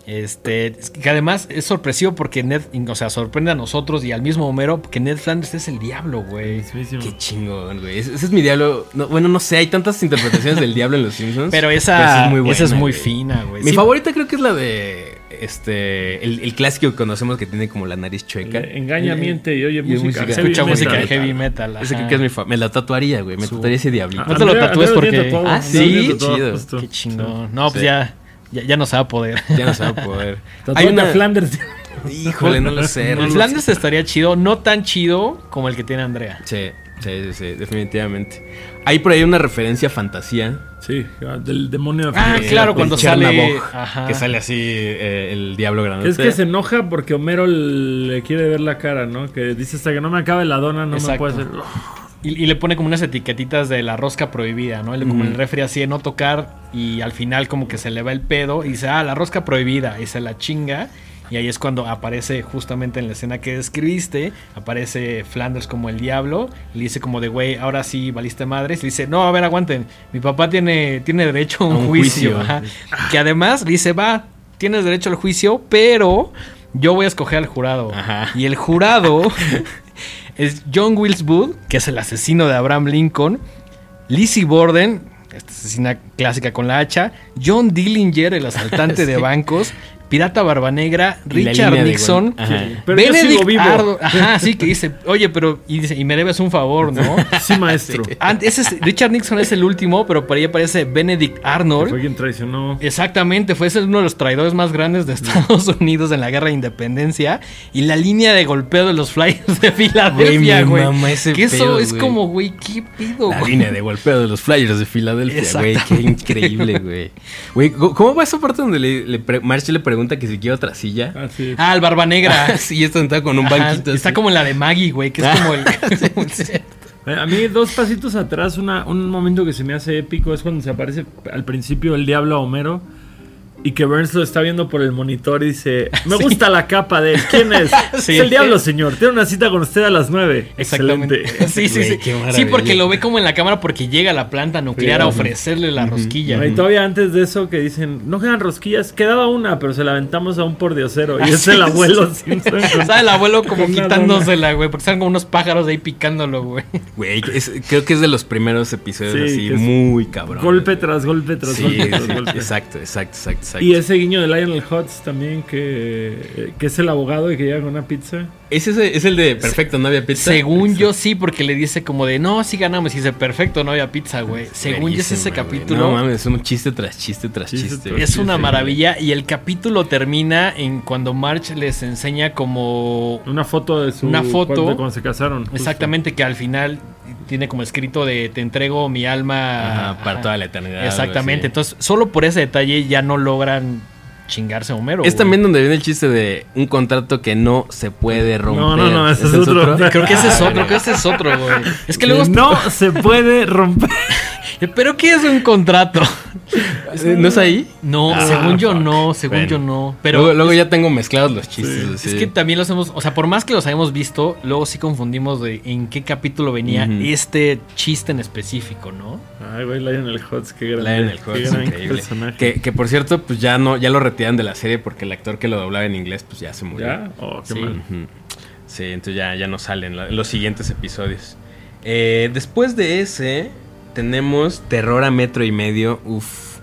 Este, es que además es sorpresivo porque Ned, o sea, sorprende a nosotros y al mismo Homero que Ned Flanders es el diablo, güey. Qué chingón, güey. Ese, ese es mi diablo. No, bueno, no sé, hay tantas interpretaciones del diablo en los Simpsons. Pero esa, sí es muy buena, esa es muy güey. fina, güey. Mi Sí, favorita creo que es la de este el, el clásico que conocemos que tiene como la nariz chueca. Engaña, miente y oye Y música. música. heavy Escucha música de heavy metal. Ese creo que es mi fa- Me la tatuaría, güey. Me Su- tatuaría ese diablito. No te lo tatúes porque- tatuado, Ah, sí, chido. Qué chingón. No, pues Sí. ya, ya, ya no se va a poder. Ya no se va a poder. Hay una. Flanders. Híjole, no lo sé. no El Flanders sé. estaría chido, no tan chido como el que tiene Andrea. Sí, sí, sí, sí, definitivamente. Hay por ahí una referencia a fantasía. Sí, del demonio de Ah, claro, cuando sale- ajá. Que sale así eh, el diablo grande. Es que se enoja porque Homero le quiere ver la cara, ¿no? Que dice hasta que no me acabe la dona no Exacto. me puede hacer. Y, y le pone como unas etiquetitas de la rosca prohibida, ¿no? Como Ujú. el refri así de no tocar y al final como que se le va el pedo y dice, ah, la rosca prohibida y se la chinga Y ahí es cuando aparece justamente en la escena que describiste, aparece Flanders como el diablo, y le dice como de, güey, ahora sí valiste madres. Y le dice, no, a ver, aguanten, mi papá tiene, tiene derecho a un, un juicio. juicio. ajá. Que además le dice, va, tienes derecho al juicio, pero yo voy a escoger al jurado. Ajá. Y el jurado es John Wilkes Booth, que es el asesino de Abraham Lincoln, Lizzie Borden, esta asesina clásica con la hacha, John Dillinger, el asaltante de bancos, Pirata Barba Negra, Y la Richard Nixon, yo sigo vivo. Ardo- ajá, sí, que dice, oye, pero, y, dice, y me debes un favor, ¿no? Sí, maestro. Ant- ese es- Richard Nixon es el último, pero por ahí aparece Benedict Que Arnold. Fue quien traicionó. Exactamente, fue ese uno de los traidores más grandes de Estados Unidos en la guerra de independencia. Y la línea de golpeo de los Flyers de Filadelfia, Güey, Que eso pedo, es como, güey, ¿qué pido? La línea de golpeo de los Flyers de Filadelfia, güey. Qué increíble, güey. Güey, ¿cómo- ¿cómo va esa parte donde le, le pre- March le pregunta que si quiere otra silla? Ah, sí. Ah, el Barba Negra. sí, está sentado con un Ajá, banquito. está así. como en la de Maggie, güey, que es como el. Eh, A mí, dos pasitos atrás, una- un momento que se me hace épico es cuando se aparece al principio el diablo a Homero y que Burns lo está viendo por el monitor y dice: Me gusta la capa de él. ¿Quién es? Sí. Es el diablo, señor. Tiene una cita con usted a las nueve. Exactamente. Excelente. Sí, sí, sí. Sí, porque lo ve como en la cámara porque llega a la planta nuclear Sí, a ofrecerle la rosquilla. Y todavía antes de eso que dicen, no quedan rosquillas, quedaba una, pero se la aventamos a un pordiosero. Y Ah, es el abuelo sí. Simpson el abuelo como quitándosela, güey, porque salen como unos pájaros ahí picándolo, güey. Güey, creo que es de los primeros episodios Sí, así, muy cabrón. Golpe tras golpe tras Sí, golpe tras sí, golpe. exacto, exacto, exacto, Y ese guiño de Lionel Hutz también, que, que es el abogado y que llega con una pizza. ¿Es, ese, es el de perfecto, no había pizza. Según yo sí, porque le dice como de, no, sí ganamos. Y dice, perfecto, no había pizza, güey. Según yo es ese capítulo. No mames, es un chiste tras chiste tras Chiste chiste. tras Es una maravilla y el capítulo termina en cuando March les enseña como Una foto de su. Una foto. Cuando, cuando se casaron. justo. exactamente que al final tiene como escrito de te entrego mi alma Ajá, para toda la eternidad. Exactamente, entonces solo por ese detalle ya no logran chingarse a Homero. Es güey. también donde viene el chiste de un contrato que no se puede romper. No, no, no, ese es otro. Creo que ese es otro, creo que ese es otro, güey. Es que luego no se puede romper. Pero ¿qué es un contrato? ¿No es ahí? No, Ah, según yo no, según Bueno. yo no. Pero luego, luego ya tengo mezclados los chistes. Sí. Es que también los hemos, o sea, por más que los hayamos visto, luego sí confundimos de en qué capítulo venía este chiste en específico, ¿no? Ay, güey, Lionel Hutz, qué gran, Lionel qué Hutz, gran increíble. personaje. Que, que por cierto, pues ya no, ya lo retiran de la serie porque el actor que lo doblaba en inglés, pues ya se murió. ¿Ya? Oh, qué Sí. mal. Ujú. Sí, entonces ya, ya no salen los siguientes episodios. Eh, después de ese, tenemos Terror a Metro y Medio. Uf.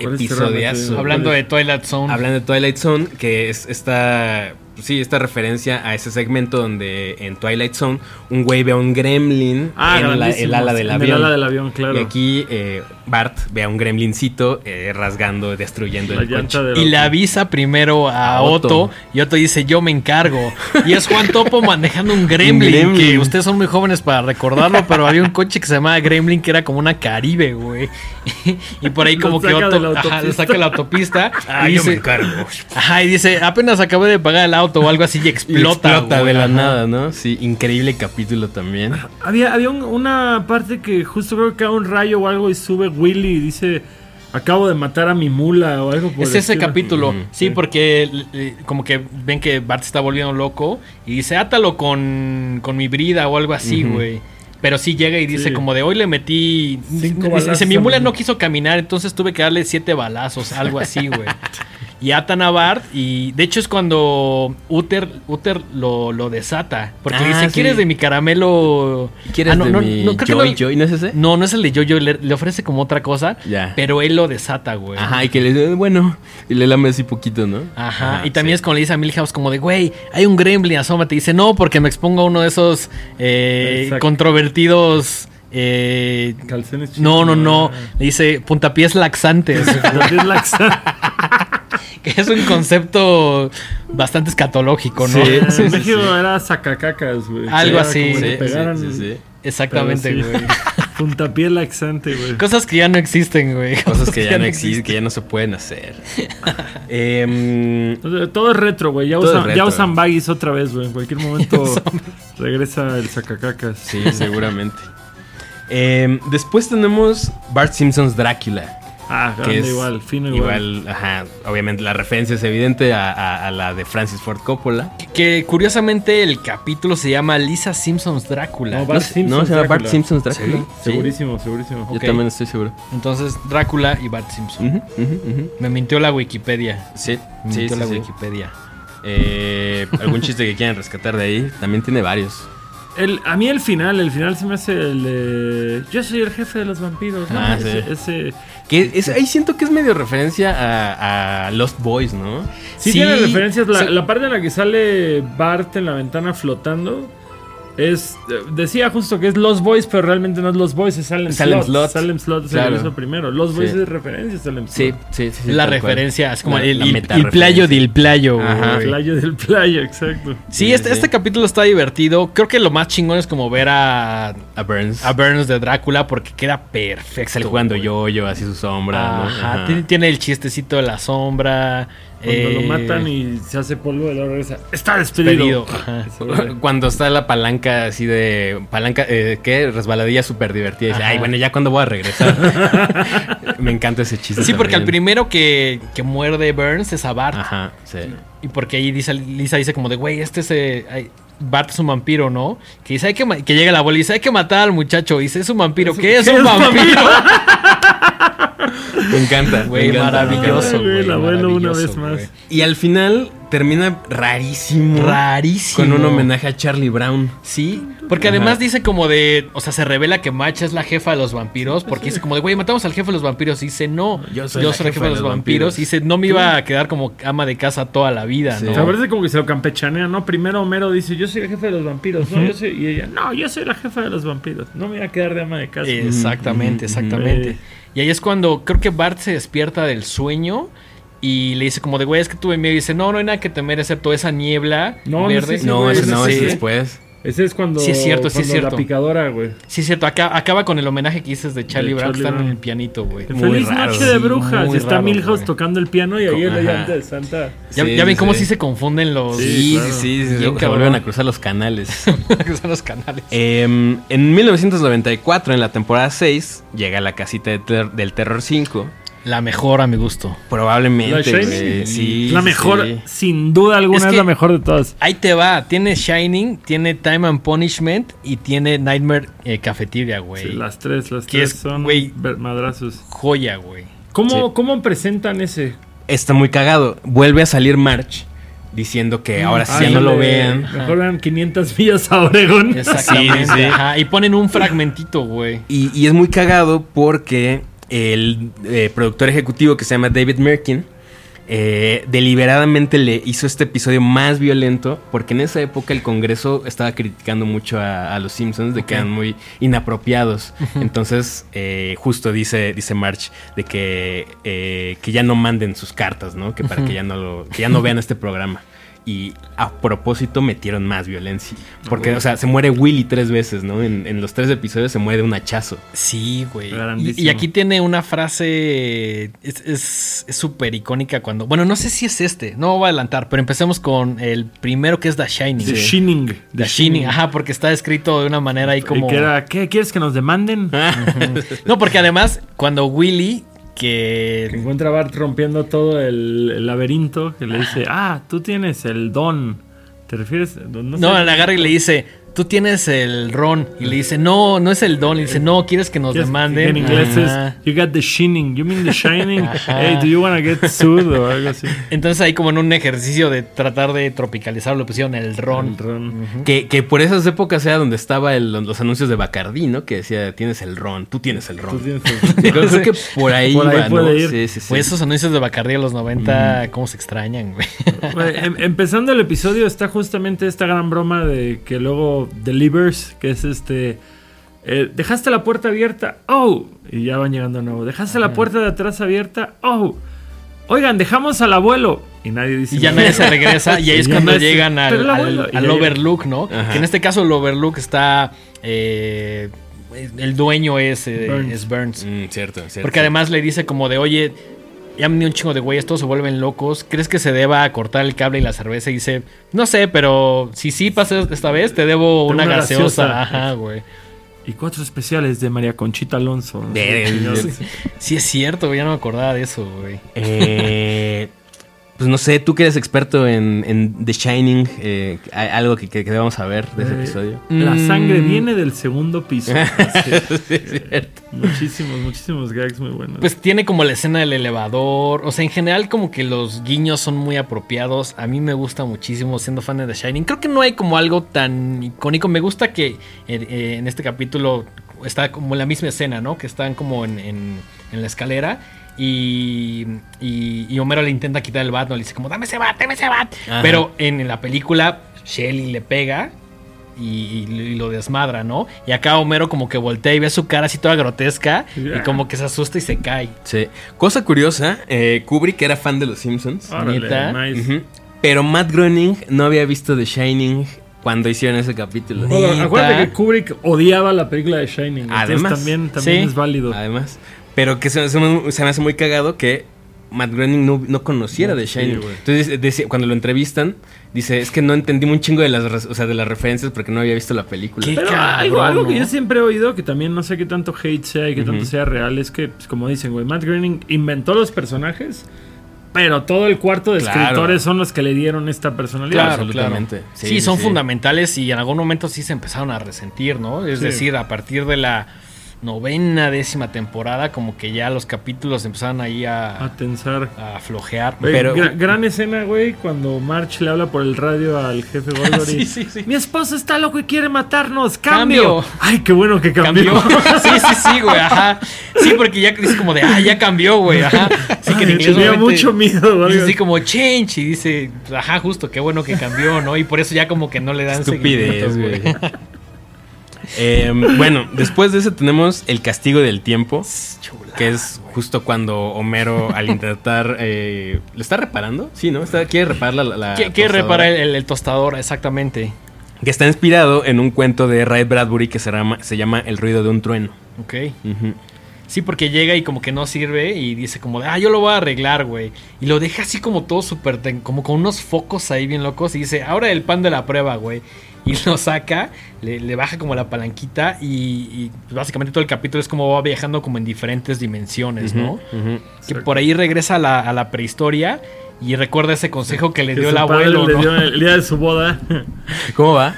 ¿Cuál es Terror a Metro y Episodiazo. Hablando de Twilight Zone. Hablando de Twilight Zone, que es esta. Sí, esta referencia a ese segmento donde en Twilight Zone un güey ve a un gremlin Ah, en la- el ala del En avión. El ala del avión, claro. Y aquí eh, Bart ve a un gremlincito eh, rasgando, destruyendo La el coche. y le avisa primero a, A Otto. Otto. y Otto dice yo me encargo. Y es Juan Topo manejando un gremlin, gremlin. que ustedes son muy jóvenes para recordarlo, pero había un coche que se llamaba Gremlin que era como una Caribe, güey. y por ahí Lo como que Otto ajá, lo saca la autopista Ah, y yo me encargo. Ajá, y dice, apenas acabé de pagar el auto o algo así y Y explota. explota güey. de la Ajá. nada, ¿no? Sí, increíble capítulo también. Había, había un- una parte que justo creo que cae un rayo o algo y sube Willy y dice, acabo de matar a mi mula o algo por Es el ese estilo. capítulo, sí, sí. porque eh, como que ven que Bart se está volviendo loco y dice, átalo con, con mi brida o algo así, güey. Pero sí llega y dice Sí. como de hoy le metí... Cinco dice, balazos dice, mi mula no quiso caminar, entonces tuve que darle siete balazos, algo así, güey. Y atan a Bart y de hecho es cuando Uther, Uther lo, lo desata. Porque le Ah, dice, sí. ¿quieres de mi caramelo? ¿Quieres Ah, no, de no, mi no, creo que Joy no- Joy? ¿No es ese? No, no es el de Jojo, le, le ofrece como otra cosa. Ya. Pero él lo desata, güey. Ajá, y que le dice, bueno, y le lame así poquito, ¿no? Ajá, y también es cuando le dice a Milhouse como de, güey, hay un gremlin, asómate. Y dice, no, porque me expongo a uno de esos eh, controvertidos... eh, Calzones chicos. no, no, no. Le dice puntapiés laxantes. Es laxa. que es un concepto bastante escatológico, ¿no? Sí, en sí, México sí. era sacacacas, güey. Algo así. como que Sí, pegaran- sí, sí, sí. Exactamente, güey. Puntapié laxante, güey. Cosas que ya no existen, güey. Cosas que ya no existen, que ya no se pueden hacer. Em, Todo es retro, güey. Ya, Todo usan- es retro. ya usan baggies otra vez, güey. En cualquier momento regresa el sacacacas. sí, seguramente. Em, después tenemos Bart Simpson's Drácula. Ah, que grande es igual, fino igual. igual, ajá, obviamente la referencia es evidente a, a- a la de Francis Ford Coppola. Que, que curiosamente el capítulo se llama Lisa Simpson's Drácula. No, Bart no, Simpson's no, se llama Bart Drácula. Simpson's Drácula. ¿Sí? Sí. Segurísimo, segurísimo. Yo también estoy seguro. Entonces, Drácula y Bart Simpson. Me mintió la Wikipedia. Sí, Me sí, mintió sí, la sí. Wikipedia. Eh, ¿Algún chiste que quieran rescatar de ahí? También tiene varios. El, a mí el final, el final se me hace el de... Yo soy el jefe de los vampiros. ¿no? Ah, ese, sí. ese- Que es, ahí siento que es medio referencia a, a Lost Boys, ¿no? Sí, Sí, tiene referencias. La, la parte en la que sale Bart en la ventana flotando es... Decía justo que es Lost Boys, pero realmente no es Lost Boys, es Salem, Salem Slot. Slot. Salem Slot es Claro. el primero. Lost Boys Sí. es referencia a Salem Sí, Slot. sí, sí. sí, la tal cual. referencia, es como La- el, la el, meta el playo del playo. Ajá. güey. Playo del playo, exacto. Sí, Sí, este, sí. este capítulo está divertido. Creo que lo más chingón es como ver a, A Burns. a Burns de Drácula porque queda perfecto. Sale jugando yo-yo, así su sombra, ¿no? Ajá, Ajá. Tiene, tiene el chistecito de la sombra. Cuando lo eh, matan y se hace polvo y luego regresa. Está despedido. Despedido, Cuando está la palanca así de. Palanca, eh, ¿qué? Resbaladilla súper divertida. Y dice, ay, bueno, ya cuando voy a regresar. Me encanta ese chiste. Sí, porque al primero que, que muerde Burns es a Bart. Ajá, sí. Y porque ahí dice, Lisa dice como de, güey, este es... eh, ay, Bart es un vampiro, ¿no? Que dice, hay que, que llega la abuela y dice, hay que matar al muchacho. Y dice, es un vampiro. ¿Qué es ¿qué un es un vampiro? Me encanta. Güey, maravilloso, güey, el abuelo una vez más. Y al final termina rarísimo. Rarísimo. Con un homenaje a Charlie Brown. Sí, porque Ajá. además dice como de, o sea, se revela que Match es la jefa de los vampiros, porque dice como de, güey, matamos al jefe de los vampiros. Y dice, no, yo soy, la jefa de los vampiros. Y dice, no me iba a quedar como ama de casa toda la vida, Sí. O sea, ¿no? parece como que se lo campechanea, ¿no? Primero Homero dice, yo soy el jefe de los vampiros, ¿no? Yo soy... Y ella, no, yo soy la jefa de los vampiros. No me voy a quedar de ama de casa. Exactamente, exactamente. Y ahí es cuando creo que Bart se despierta del sueño y le dice como de, güey, es que tuve miedo. Y dice, no, no hay nada que temer, excepto esa niebla No, verde. ese no, sí. ese después. Ese es cuando... Sí, es cierto, sí, es cierto. La picadora, güey. Sí, es cierto. Acá, acaba con el homenaje que dices de Charlie Brown, que están en el pianito, güey. Feliz raro, Noche de sí, Brujas. muy Está raro, Milhouse tocando el piano y ahí el Ajá. ayudante de Santa. ¿Ya, Sí, ya ven sí, cómo sí. sí se confunden los... Sí, Sí, claro. sí, sí. Se, vuelven a cruzar los canales. que son los canales. Em, en 1994, en la temporada 6, llega la casita de ter- del Terror 5. La mejor a mi gusto. Probablemente, ¿La Shining? Sí, la mejor, sí. sin duda alguna, Es la mejor de todas. Ahí te va. Tiene Shining, tiene Time and Punishment y tiene Nightmare eh, Cafeteria, güey. Sí, las tres, las Que tres es, son güey, ver- madrazos. Joya, güey. ¿Cómo, Sí. ¿Cómo presentan ese? Está muy cagado. Vuelve a salir March diciendo que ahora sí ya no lo vean. Mejor vean 500 millas a Oregón. Exactamente. Sí, sí. ajá. Y ponen un fragmentito, güey. Y, y es muy cagado porque el eh, productor ejecutivo que se llama David Merkin eh, deliberadamente le hizo este episodio más violento porque en esa época el Congreso estaba criticando mucho a, a los Simpsons de que eran muy inapropiados. Entonces, eh, justo dice, dice March de que, eh, que ya no manden sus cartas, ¿no? Que para que ya no lo, que ya no vean este programa. Y a propósito metieron más violencia. Porque, o sea, se muere Willy tres veces, ¿no? En, en los tres episodios se muere de un hachazo. Sí, güey. Y, aquí tiene una frase. Es es- es súper icónica cuando. Bueno, no sé si es este. No voy a adelantar, pero empecemos con el primero que es The Shining. The Shining. The Shining, ajá, porque está escrito de una manera ahí como. Y que era, ¿qué? ¿Quieres que nos demanden? No, porque además, cuando Willy, Que que. encuentra a Bart rompiendo todo el, el laberinto, que le dice, ah, tú tienes el don. ¿Te refieres? No, No, sé. le agarra y le dice. Tú tienes el ron. Y le dice, no, no es el don. Y dice, no, ¿quieres que nos ¿Quieres- demanden? En inglés es, you got the shining. You mean the shining? Ajá. hey, do you wanna get sued? O algo así. Entonces ahí como en un ejercicio de tratar de tropicalizarlo, le pusieron el ron. El ron. Que, que por esas épocas era donde estaba el- los anuncios de Bacardí, ¿no? Que decía, tienes el ron, tú tienes el Tú ron. tienes el- Creo, creo que por ahí, Por ahí iba, puede ¿no? ir. Sí, sí, sí. Pues esos anuncios de Bacardi a los 90, ¿cómo se extrañan, güey? Güey, em- empezando el episodio está justamente esta gran broma de que luego delivers, que es este... eh, dejaste la puerta abierta, oh, y ya van llegando de nuevo. Dejaste la puerta de atrás abierta, oh. Oigan, dejamos al abuelo. Y nadie dice Y ya nadie se regresa y ahí es Y cuando llegan al, abuelo- Overlook, ¿no? Ajá. Que en este caso el Overlook está... eh, el dueño es, eh, Burns. es Burns. Mm, cierto, cierto. Porque además le dice como de, oye, ya me dio un chingo de güeyes, todos se vuelven locos. ¿Crees que se deba cortar el cable y la cerveza? Y dice, no sé, pero si sí pasa esta vez, te debo una, una gaseosa. gaseosa. Ajá, güey. Y cuatro especiales de María Conchita Alonso. ¿no? Sí, es cierto, güey, ya no me acordaba de eso, güey. Eh, pues no sé, tú que eres experto en, en The Shining, eh, ¿hay algo que, que, que debamos saber de ese Eh, episodio. La Mm. sangre viene del segundo piso. Sí. Sí, es cierto. muchísimos, muchísimos gags muy buenos. Pues tiene como la escena del elevador. O sea, en general, como que los guiños son muy apropiados. A mí me gusta muchísimo siendo fan de The Shining. Creo que no hay como algo tan icónico. Me gusta que eh, eh, en este capítulo está como la misma escena, ¿no? Que están como en, en- en la escalera. Y, y, y Homero le intenta quitar el bat, ¿no? Le dice como, dame ese bat, dame ese bat. Ajá. Pero en la película, Shelly le pega y, y- y lo desmadra, ¿no? Y acá Homero como que voltea y ve su cara así toda grotesca y como que se asusta y se cae. Sí. Cosa curiosa, eh, Kubrick era fan de los Simpsons. Órale, nice. Pero Matt Groening no había visto The Shining cuando hicieron ese capítulo. Bueno, acuérdate que Kubrick odiaba la película de Shining. Entonces Además. también, también Sí. es válido. Además. Pero que se, se me se me hace muy cagado que Matt Groening no, no conociera The Sí, Shining. güey. Entonces, cuando lo entrevistan, dice, es que no entendí un chingo de las, o sea, de las referencias porque no había visto la película. ¿Qué? Pero cabrón, algo, algo que yo siempre he oído, que también no sé qué tanto hate sea y qué tanto sea real, es que, pues, como dicen, güey, Matt Groening inventó los personajes, pero todo el cuarto de Claro. escritores son los que le dieron esta personalidad. Claro, absolutamente. claro. Sí, Sí, sí, son sí. fundamentales y en algún momento sí se empezaron a resentir, ¿no? Es Sí. decir, a partir de la novena, décima temporada, como que ya los capítulos empezaron ahí a, A tensar. a flojear. Pero- gra- gran escena, güey, cuando March le habla por el radio al jefe Goldberg y, Sí, sí, sí. Mi esposo está loco y quiere matarnos. ¡Cambio! Cambio. Ay, qué bueno que cambió. Cambió. sí, sí, sí, güey, ajá. Sí, porque ya dice como de, ah, ya cambió, güey, ajá. Sí, que en Ay, inglés tenía mucho miedo, güey. Así como change y dice, ajá, justo, qué bueno que cambió, ¿no? Y por eso ya como que no le dan Estupidez, seguimiento, güey. Eh, bueno, después de eso tenemos el castigo del tiempo, Chula. que es justo cuando Homero al intentar... Eh, ¿Le está reparando? Sí, ¿no? Está, quiere reparar la... la ¿Qué, qué tostadora. repara el, el- el tostador? Exactamente. Que está inspirado en un cuento de Ray Bradbury que se llama, se llama El ruido de un trueno. Ok. Sí, porque llega y como que no sirve y dice como de, ah, yo lo voy a arreglar, güey. Y lo deja así como todo súper, como con unos focos ahí bien locos y dice, ahora el pan de la prueba, güey. Y lo saca, le, le baja como la palanquita y, y básicamente todo el capítulo es como va viajando como en diferentes dimensiones, ¿no? Que por ahí regresa a la, a la prehistoria y recuerda ese consejo que le Que dio su el padre abuelo, le ¿no? dio el día de su boda. ¿Cómo va?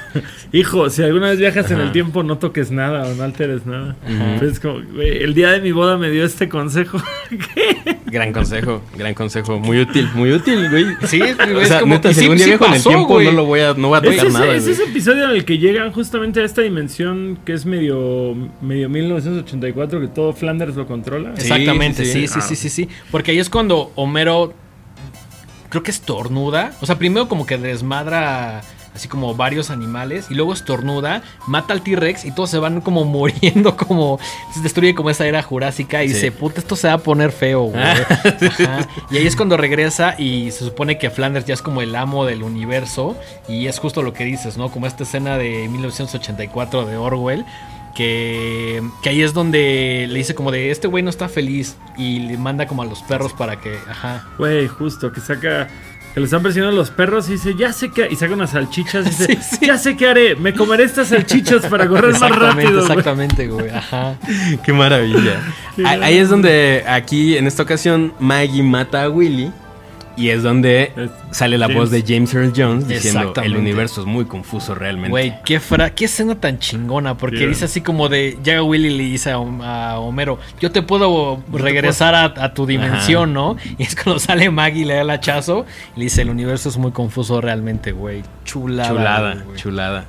Hijo, si alguna vez viajas en el tiempo, no toques nada o no alteres nada. Pero es como, el día de mi boda me dio este consejo. Gran consejo, gran consejo. Muy útil, muy útil, güey. Sí, güey, O es sea, como neta, que si día sí en el tiempo, güey. no lo voy a, no voy a Es tocar ese, nada, es güey. ese episodio en el que llegan justamente a esta dimensión que es medio, medio 1984, que todo Flanders lo controla. Sí, Exactamente, sí, sí, sí. sí, sí, sí, sí. Porque ahí es cuando Homero creo que estornuda. O sea, primero como que desmadra así como varios animales y luego estornuda, mata al T-Rex y todos se van como muriendo, como se destruye como esa era jurásica y Sí. dice, puta, esto se va a poner feo, güey. Ajá. Y ahí es cuando regresa y se supone que Flanders ya es como el amo del universo y es justo lo que dices, ¿no? Como esta escena de 1984 de Orwell. Que, que ahí es donde le dice como de este güey no está feliz y le manda como a los perros para que, ajá. Güey, justo, que saca. Que le están presionando los perros y dice, ya sé que. Y saca unas salchichas y dice, Sí, sí. ya sé qué haré. Me comeré estas salchichas para correr más rápido. güey". exactamente, güey, ajá. Qué maravilla. Qué ahí, ahí es donde aquí, en esta ocasión, Maggie mata a Willy. Y es donde Es sale la James. voz de James Earl Jones diciendo el universo es muy confuso realmente. Güey, qué, fra qué escena tan chingona, porque Yeah. dice así como de, llega Willy y le dice a, Hom- a Homero, yo te puedo regresar a, a tu dimensión, ¿no? Y es cuando sale Maggie y le da el hachazo y le dice, el universo es muy confuso realmente, güey. Chulada. chulada, chulada.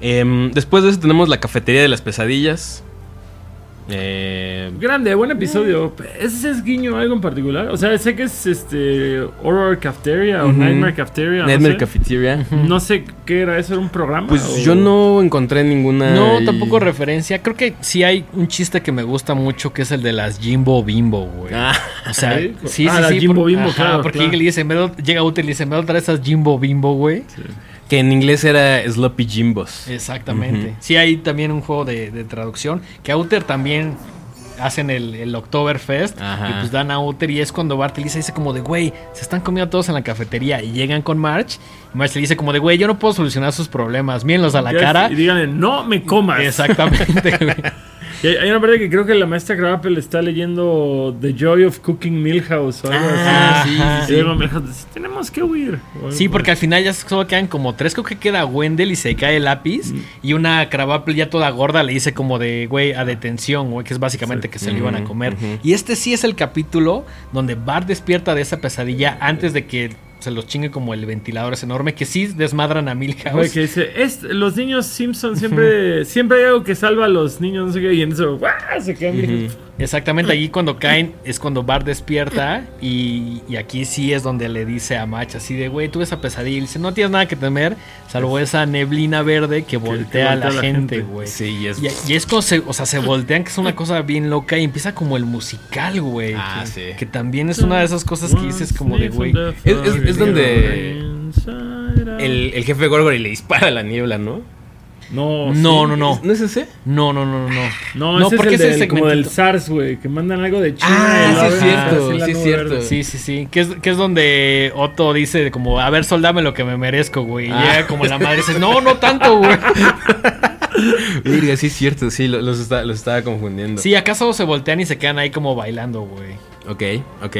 Em, después de eso tenemos la cafetería de las pesadillas. Eh, Grande, buen episodio. ¿Ese es guiño algo en particular? O sea, sé que es este Horror Cafeteria o. Nightmare Cafeteria. Nightmare no, sé. Cafeteria. no sé qué era eso, era un programa. Pues o- yo no encontré ninguna. No, tampoco referencia. Creo que sí hay un chiste que me gusta mucho que es el de las Jimbo Bimbo, güey. Ah, O sea, ¿Sí? sí, sí, Ah, las sí, Jimbo por- Bimbo, ajá, claro, Porque claro. le dice, me llega Uter y le dice, me otra esas Jimbo Bimbo, güey. Que en inglés era Sloppy Jimbos. Exactamente. Sí, hay también un juego de, de traducción. Que Outer también hacen el, el Oktoberfest y pues dan a Uther y es cuando Bart dice como de, güey, se están comiendo todos en la cafetería y llegan con March y March le dice como de, güey, yo no puedo solucionar sus problemas, mírenlos a la cara. Y díganle, no me comas. Exactamente, güey. Y hay, hay una parte que creo que la maestra Krabappel está leyendo The Joy of Cooking Milhouse o algo Ah, así. sí, Y sí, luego Milhouse dice, tenemos que huir. Sí, porque por- al final ya solo quedan como tres. Creo que queda Wendell y se cae el lápiz. Mm. Y una Crabapple ya toda gorda le dice como de, güey, a detención, güey, que es básicamente que se lo iban a comer. Y este sí es el capítulo donde Bart despierta de esa pesadilla antes de que se los chingue como el ventilador es enorme, que sí desmadran a Milhouse. que dice, "Es- los niños Simpson siempre, siempre hay algo que salva a los niños, no sé qué, y en eso, ¡guau! se quedan Milhouse. Exactamente, allí cuando caen es cuando Bart despierta y, y aquí sí es donde le dice a Match así de, güey, tuve esa pesadilla. Y dice, no tienes nada que temer, salvo esa neblina verde que voltea a la voltea a la gente, gente. güey. Sí, y es. Y, y es como se, o sea, se voltean, que es una cosa bien loca y empieza como el musical, güey. Ah, que, sí. que también es una de esas cosas que dices como de, güey. Es- es- es donde El, el jefe Gorgory le dispara a la niebla, ¿no? No, No, sí. no, no. ¿No es ese? No, no, no, no, no. No, No, ese porque es ese el del, como del SARS, güey, que mandan algo de China. Ah, sí es cierto, sí es cierto. Sí, sí, sí. Que es, que es donde Otto dice como, a ver, soldame lo que me merezco, güey. Y Ah. llega como la madre y dice, no, no tanto, güey. Virga, sí es cierto, sí, lo- los, está- los estaba confundiendo. Sí, acaso se voltean y se quedan ahí como bailando, güey. Ok, ok.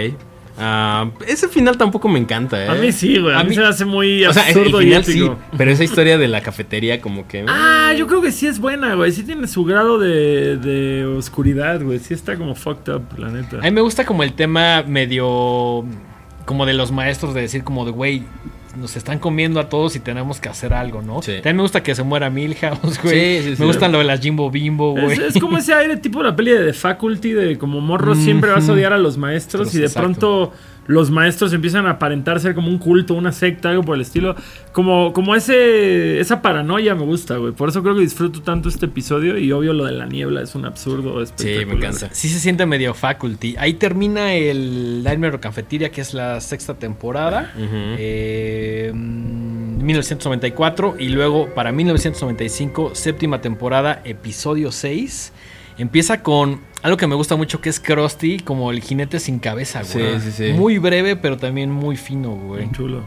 Ah, ese final tampoco me encanta, ¿eh? A mí sí, güey. A, A mí mí- se me hace muy O sea, el absurdo y final sí, épico. pero esa historia de la cafetería como que... Ah, yo creo que sí es buena, güey. Sí tiene su grado de, de oscuridad, güey. Sí está como fucked up, la neta. A mí me gusta como el tema medio como de los maestros de decir como de güey, nos están comiendo a todos y tenemos que hacer algo, ¿no? Sí. También me gusta que se muera Milhouse, güey. Sí, sí, sí. me gustan lo de las Jimbo Bimbo, güey. Es, es como ese aire tipo la peli de The Faculty, de como morro siempre vas a odiar a los maestros y de Exacto. pronto los maestros empiezan a aparentar ser como un culto, una secta, algo por el estilo. Como, como ese esa paranoia me gusta, güey. Por eso creo que disfruto tanto este episodio y obvio lo de la niebla es un absurdo Sí, espectacular. me encanta. Sí se siente medio faculty. Ahí termina el Nightmare Cafeteria, que es la sexta temporada. Ujú. Eh, mm, 1994. Y luego para 1995, séptima temporada, episodio 6. Empieza con algo que me gusta mucho, que es Krusty, como el jinete sin cabeza, güey. Sí, sí, sí. Muy breve, pero también muy fino, güey. Muy chulo.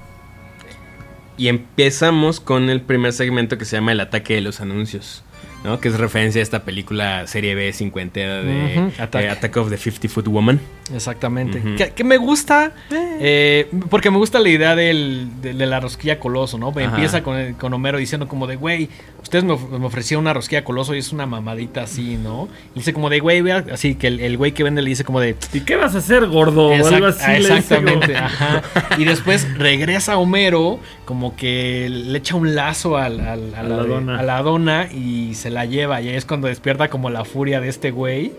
Y empezamos con el primer segmento que se llama El ataque de los anuncios. ¿no? Que es referencia a esta película serie B cincuentera de Attack. eh, Attack of the 50 Foot Woman. Exactamente. Que, que me gusta, eh, porque me gusta la idea del, de, de la rosquilla coloso, ¿no? Ajá. Empieza con, con Homero diciendo como de, güey, ustedes me, me ofrecieron una rosquilla coloso y es una mamadita así, ¿no? Y dice como de, güey, vea, así que el, el güey que vende le dice como de... ¿Y qué vas a hacer, gordo? O algo así. exactamente, ajá. Y después regresa Homero, como que le echa un lazo al- al- a, A la, dona. a la dona y se la lleva. Y ahí es cuando despierta como la furia de este güey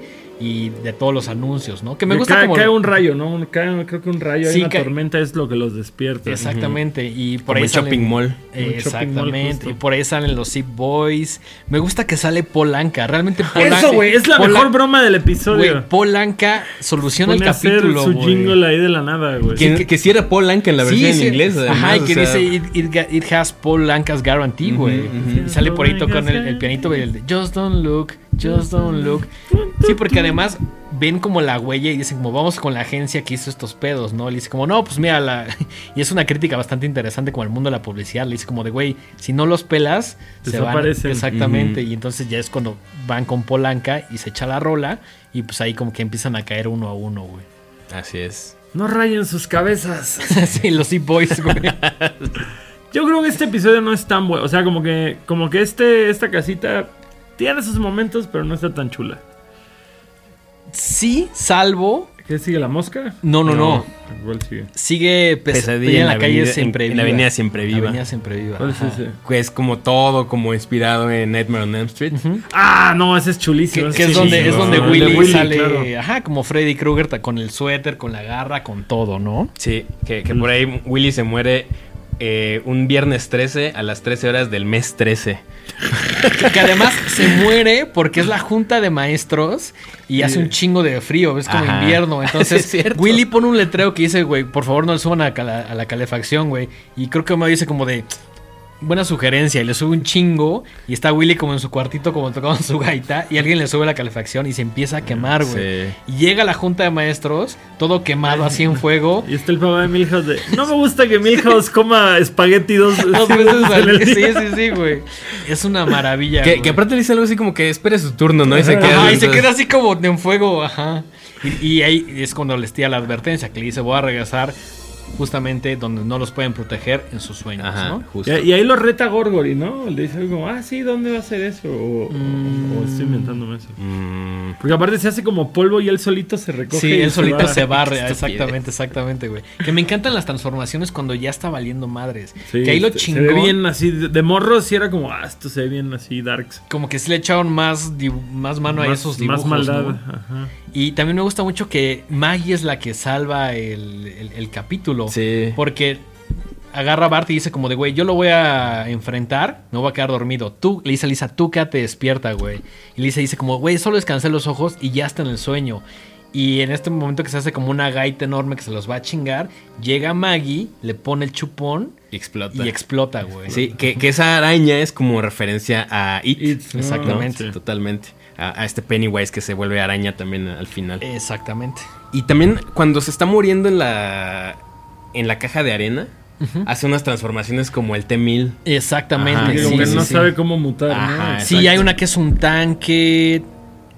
y de todos los anuncios, ¿no? Que me gusta cae, como... cae un rayo, ¿no? Cae- creo que un rayo, hay Sí, una cae- tormenta es lo que los despierta. Exactamente, y por Como ahí Shopping salen- Mall. Un shopping mall, Exactamente, y por ahí salen los Zip Boys. Me gusta que sale Polanca, realmente Polanca. Eso, güey, es la mejor broma del Güey, episodio. Polanca soluciona el Pone a hacer capítulo, su güey. jingle ahí de la nada, güey. Que, que, que sí era Paul Anka en la versión en inglés. Ajá, y o que sea, dice it, it it has Paul Lanca's guarantee, güey. Y sale por ahí tocando el, el pianito, güey, el de Just don't look, just don't look. Sí, porque además ven como la huella y dicen como vamos con la agencia que hizo estos pedos, ¿no? Le dice como, no, pues mira, la... y es una crítica bastante interesante como el mundo de la publicidad. Le dice como de, güey, si no los pelas, se van. Exactamente. Y entonces ya es cuando van con Polanca y se echa la rola y pues ahí como que empiezan a caer uno a uno, güey. Así es. No rayen sus cabezas. sí, los Zip Boys, güey. Yo creo que este episodio no es tan bueno. O sea, como que, como que este, esta casita tiene sus momentos, pero no está tan chula. Sí, salvo. ¿Qué sigue la mosca? No, no, no. ¿Cuál sigue? Sigue pes- Pesadilla en la, calle avenida- siempre en- viva. en la avenida Siempre Viva. Avenida siempre viva. ¿Cuál es ajá. ese? Que es como todo como inspirado en Nightmare on Elm Street. Ah, no, ese es chulísimo. que es donde, es donde Willy, sale, claro. ajá, como Freddy Krueger ta- con el suéter, con la garra, con todo, ¿no? Sí, que, que por ahí Willy se muere eh, un viernes 13 a las 13 horas del mes 13. Que, además se muere porque es la junta de maestros y hace un chingo de frío, es como Ajá. invierno. Entonces, Es. Willy pone un letrero que dice, güey, por favor no le suban a, a la calefacción, güey. Y creo que me dice como de, buena sugerencia y le sube un chingo y está Willy como en su cuartito como tocando su gaita y alguien le sube la calefacción y se empieza a quemar, güey. Sí. Y llega la junta de maestros, todo quemado así en fuego. Y está el papá de Milhouse de. No me gusta que Milhouse coma espagueti dos, Dos sí, veces al día. Sí, sí, sí, güey. Es una maravilla. Que, güey. que aparte le dice algo así como que espere su turno, ¿no? Y se queda. Ajá, y se queda así como en fuego, ajá. Y, y ahí es cuando les tira la advertencia, que le dice, voy a regresar justamente donde no los pueden proteger en sus sueños, Ajá, ¿no? justo. Y, y ahí lo reta Gorgory, ¿no? Le dice algo como, ah, sí, ¿dónde va a ser eso? O, Mm. o estoy inventándome eso. Mm, Porque aparte se hace como polvo y él solito se recoge. Sí, él solito se barre, estupidez. exactamente, exactamente, güey. Que me encantan las transformaciones cuando ya está valiendo madres. Sí, que ahí lo chingón. Se ve bien así, de, de morro sí era como, ah, esto se ve bien así, darks. Como que sí le echaron más, más mano a esos dibujos. más maldad. ¿no? Ajá. Y también me gusta mucho que Maggie es la que salva el, el- el capítulo. Sí. Porque agarra a Bart y dice como de, güey, yo lo voy a enfrentar, no voy a quedar dormido. Tú, le dice a Lisa, tú quédate despierta, güey. Y Lisa dice como, güey, solo descansé los ojos y ya está en el sueño. Y en este momento que se hace como una gaita enorme que se los va a chingar, llega Maggie, le pone el chupón y explota. y explota, güey. Sí, que, que esa araña es como referencia a It. It, ¿no? Exactamente. Sí, Totalmente. A, a este Pennywise que se vuelve araña también al final. Exactamente. Y también cuando se está muriendo en la en la caja de arena, hace unas transformaciones como el T-1000. Exactamente. Ajá, Que sí, como que sí, no sí. sabe cómo mutar, Ajá, ¿no? Sí, hay una que es un tanque.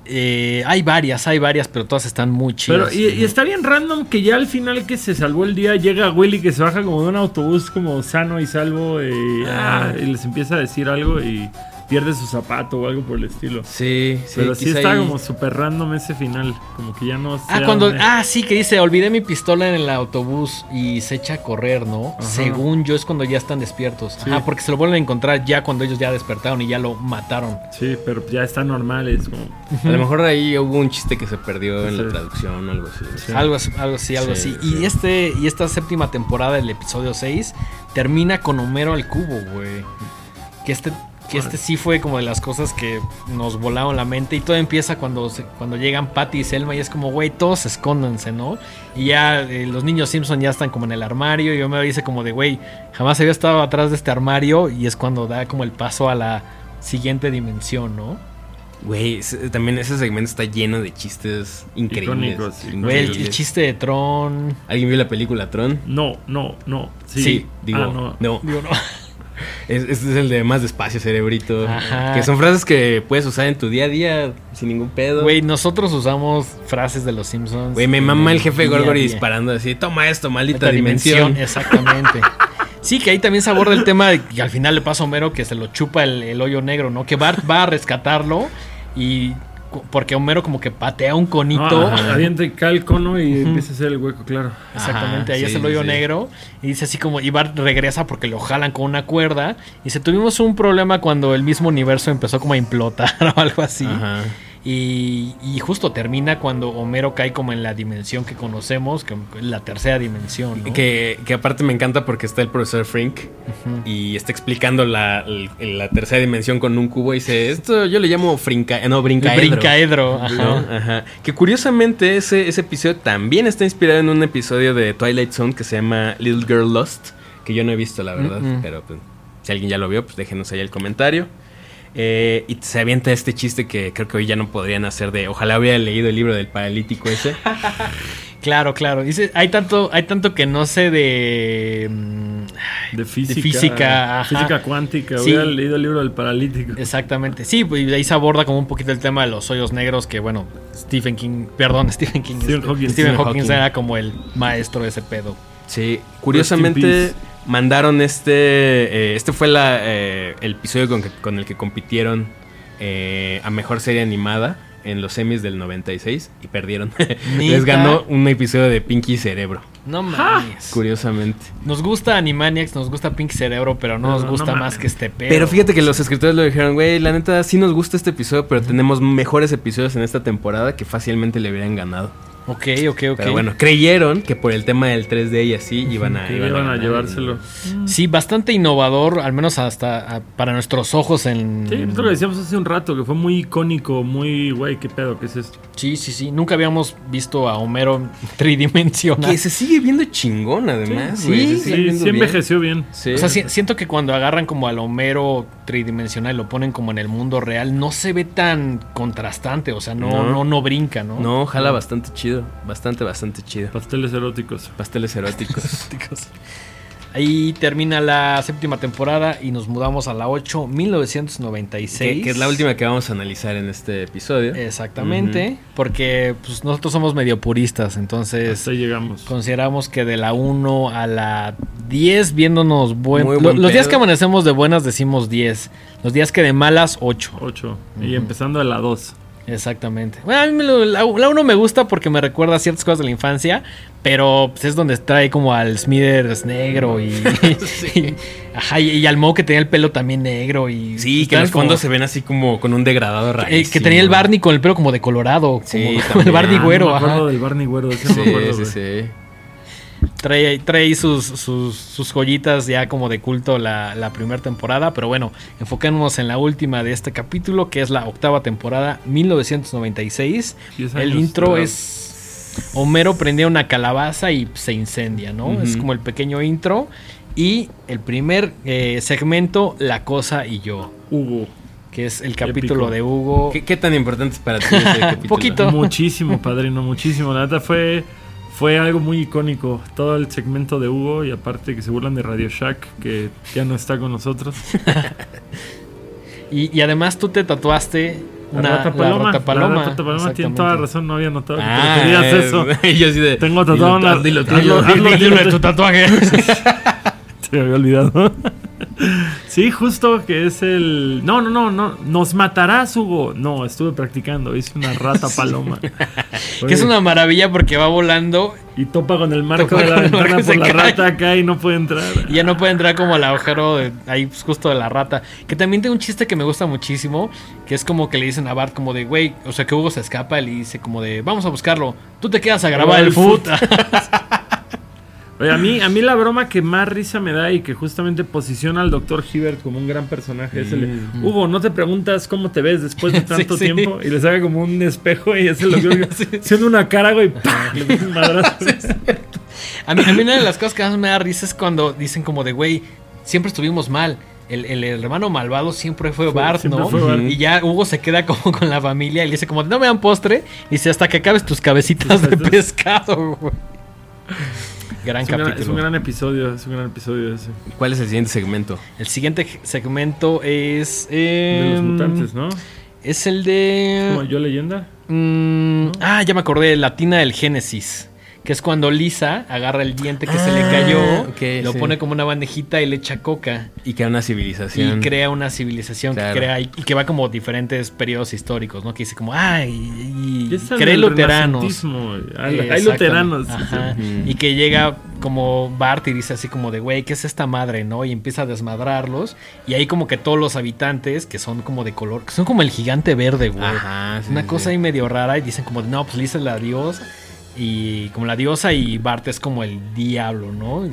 eh, hay varias, hay varias, pero todas están muy Pero, chidas. y, y está bien random que ya al final que se salvó el día llega Willy que se baja como de un autobús como sano y salvo y, Ah. ah, y les empieza a decir algo y pierde su zapato o algo por el estilo. Sí, sí. Pero sí está ahí- como súper random ese final. Como que ya no Ah, sé cuando. dónde- Ah, sí, que dice, olvidé mi pistola en el autobús y se echa a correr, ¿no? Ajá. Según yo es cuando ya están despiertos. Sí. Ajá, porque se lo vuelven a encontrar ya cuando ellos ya despertaron y ya lo mataron. Sí, pero ya está normal. Es como. A lo mejor ahí hubo un chiste que se perdió en la traducción o algo así. Sí. Algo, así- algo así, algo Sí, así. sí. Y este y esta séptima temporada, el episodio 6, termina con Homero al cubo, güey. Que este que este sí fue como de las cosas que nos volaron la mente y todo empieza cuando se- cuando llegan Patty y Selma y es como, güey, todos escóndanse, ¿no? Y ya eh, los niños Simpson ya están como en el armario y Homero dice como de, güey, jamás había estado atrás de este armario y es cuando da como el paso a la siguiente dimensión, ¿no? Güey, también ese segmento está lleno de chistes increíbles. Güey, el, chiste de Tron. ¿Alguien vio la película Tron? No, no, no. Sí, Sí, digo, Ah, no. no. Digo, no. Es- Este es el de más despacio, cerebrito. Ajá. Que son frases que puedes usar en tu día a día sin ningún pedo. Güey, nosotros usamos frases de los Simpsons. Güey, me mama el jefe Gorgory disparando así. Toma esto, maldita dimensión. Exactamente. Sí, que ahí también se aborda el tema de que al final le pasa a Homero que se lo chupa el, el hoyo negro, ¿no? Que Bart va a rescatarlo y porque Homero como que patea un conito. Ah, avienta y cae el cono y empieza a hacer el hueco, claro. Exactamente, ahí es el hoyo sí. negro. Y dice así como, y Bart regresa porque lo jalan con una cuerda. Y se tuvimos un problema cuando el mismo universo empezó como a implotar o algo así. Ajá. Y, y justo termina cuando Homero cae como en la dimensión que conocemos, que la tercera dimensión. ¿no? Que, que aparte me encanta porque está el profesor Frink y está explicando la, tercera dimensión con un cubo y dice, esto yo le llamo frinca, no, brincaedro. Que curiosamente ese, ese episodio también está inspirado en un episodio de Twilight Zone que se llama Little Girl Lost, que yo no he visto la verdad, pero pues, si alguien ya lo vio, pues déjenos ahí el comentario. Eh, y se avienta este chiste que creo que hoy ya no podrían hacer de ojalá hubiera leído el libro del paralítico ese. Claro, claro. Dice, hay tanto, hay tanto que no sé de. mm, De física. física, cuántica. Sí. Hubiera leído el libro del paralítico. Exactamente. Sí, pues ahí se aborda como un poquito el tema de los hoyos negros, que bueno, Stephen King, perdón, Stephen King. Stephen este, Hawking. Stephen Stephen Hawking Hawking. era como el maestro de ese pedo. Sí, Rest curiosamente in peace. Mandaron este. eh, este fue la, eh, el episodio con, que- con el que compitieron eh, a mejor serie animada en los semis del 96 y perdieron. Les ganó un episodio de Pinky Cerebro, No mames. curiosamente. Nos gusta Animaniacs, nos gusta Pink Cerebro, pero no No, nos no gusta más que este pedo. Pero fíjate que los escritores lo dijeron, güey, la neta sí nos gusta este episodio, pero tenemos mejores episodios en esta temporada que fácilmente le hubieran ganado. Ok, ok, ok. Pero bueno, creyeron que por el tema del 3D y así iban a, iban a iban a ganar. llevárselo. Sí, bastante innovador, al menos hasta para nuestros ojos en... Sí, nosotros lo decíamos hace un rato, que fue muy icónico, muy, güey, qué pedo, qué es esto. Sí, sí, sí. Nunca habíamos visto a Homero tridimensional. Que se sigue viendo chingón, además. Sí, güey, se sí, sigue Sí, sí envejeció bien. Sí. O sea, si- siento que cuando agarran como al Homero tridimensional y lo ponen como en el mundo real, no se ve tan contrastante, o sea, no, No. no, no, brinca, ¿no? No, jala bastante chido. Bastante, bastante chido. Pasteles eróticos. Pasteles eróticos. Ahí termina la séptima temporada y nos mudamos a la 8, 1996. que, que es la última que vamos a analizar en este episodio. Exactamente, porque pues, nosotros somos medio puristas, entonces Hasta llegamos. consideramos que de la 1 a la 10 viéndonos buen, lo- los días que amanecemos de buenas decimos 10, los días que de malas 8. 8. Y empezando a la 2. Exactamente. Bueno, a mí me lo- la 1 me gusta porque me recuerda ciertas cosas de la infancia, pero pues, es donde trae como al Smithers negro y, y- ajá, y, y al Mo que tenía el pelo también negro y Sí, que estaban los fondos como- se ven así como con un degradado eh, rarísimo. que tenía el Barney con el pelo como de colorado, Sí, como, como el también. Barney Ah, güero, no me acuerdo ajá. del Barney güero. ese Sí, no me acuerdo, sí, sí. Trae, ahí- trae sus, sus, sus joyitas ya como de culto la, la primera temporada. Pero bueno, enfocémonos en la última de este capítulo, que es la octava temporada, 1996. Diez El intro ¿verdad? es... Homero prendía una calabaza y se incendia, ¿no? Es como el pequeño intro. Y el primer eh, segmento, La Cosa y Yo, Hugo. que es el capítulo Épico. de Hugo. ¿Qué, qué tan importante es para ti ese capítulo? Poquito. Muchísimo, padrino, muchísimo. La neta fue, fue algo muy icónico. Todo el segmento de Hugo y aparte que se burlan de Radio Shack, que ya no está con nosotros. Y, y además tú te tatuaste La una rata paloma. la rata paloma. La rata paloma tiene toda razón, no había notado que Ah, te referías a eso. eh, yo así de. Tengo dilo, tatuado una- dilo, hazlo, dilo, hazlo, dilo. dilo. de tu sí, justo que es el. No, no, no, no. Nos matarás, Hugo. No, estuve practicando. Hice una rata paloma. que es una maravilla porque va volando Y topa con el marco de la el ventana por la cae. rata acá y no puede entrar. y ya no puede entrar como al agujero de, ahí pues, justo de la rata. Que también tiene un chiste que me gusta muchísimo, que es como que le dicen a Bart como de, güey, o sea que Hugo se escapa y le dice como de, vamos a buscarlo, tú te quedas a grabar el foot. Oye, a mí, a mí la broma que más risa me da y que justamente posiciona al Dr. Hibbert como un gran personaje es el de, Hugo, ¿no te preguntas cómo te ves después de Sí, tanto sí. tiempo? Y le saca como un espejo y es el doctor haciendo una cara, güey, ¡pah! le mete un madrazo. a, mí, a mí una de las cosas que más me da risa es cuando dicen como de, güey, siempre estuvimos mal. El, el hermano malvado siempre fue Fue- Bart, siempre ¿no? fue Bart. Y ya Hugo se queda como con la familia y le dice como, no me dan postre. Y dice, hasta que acabes tus cabecitas de pescado, güey. Gran Es un, gran, capítulo. es un gran episodio, es un gran episodio ese. ¿Cuál es el siguiente segmento? El siguiente segmento es. De los em, mutantes, ¿no? Es el de. Como yo leyenda. mm, Ah, ya me acordé, la tina del Génesis. Que es cuando Lisa agarra el diente que se le Ah, cayó, ok, lo sí. pone como una bandejita y le echa coca. Y era una civilización. Y crea una civilización Claro. que crea y, y que va como diferentes periodos históricos, ¿no? Que dice como, ay, cree luteranos. Eh, Hay luteranos. Ajá. Y que llega como Bart y dice así como de, güey, ¿qué es esta madre, no? Y empieza a desmadrarlos. Y ahí como que todos los habitantes, que son como de color, que son como el gigante verde, güey. Ajá, sí, Una sí, cosa sí. ahí medio rara y dicen como, de, no, pues Lisa es la diosa. Y como la diosa y Bart es como el diablo, ¿no?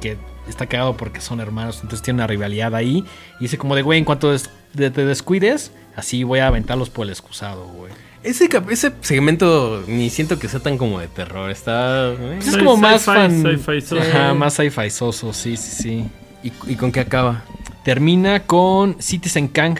Que está cagado porque son hermanos, entonces tiene una rivalidad ahí. Y dice como de, güey, en cuanto des- de- te descuides, así voy a aventarlos por el excusado, güey. Ese, ese segmento ni siento que sea tan como de terror. Está. ¿eh? Pues es Sci- como más fan. Ajá, más sci-fi soso, sí, sí, sí. ¿Y, y con qué acaba? Termina con Citizen Kang,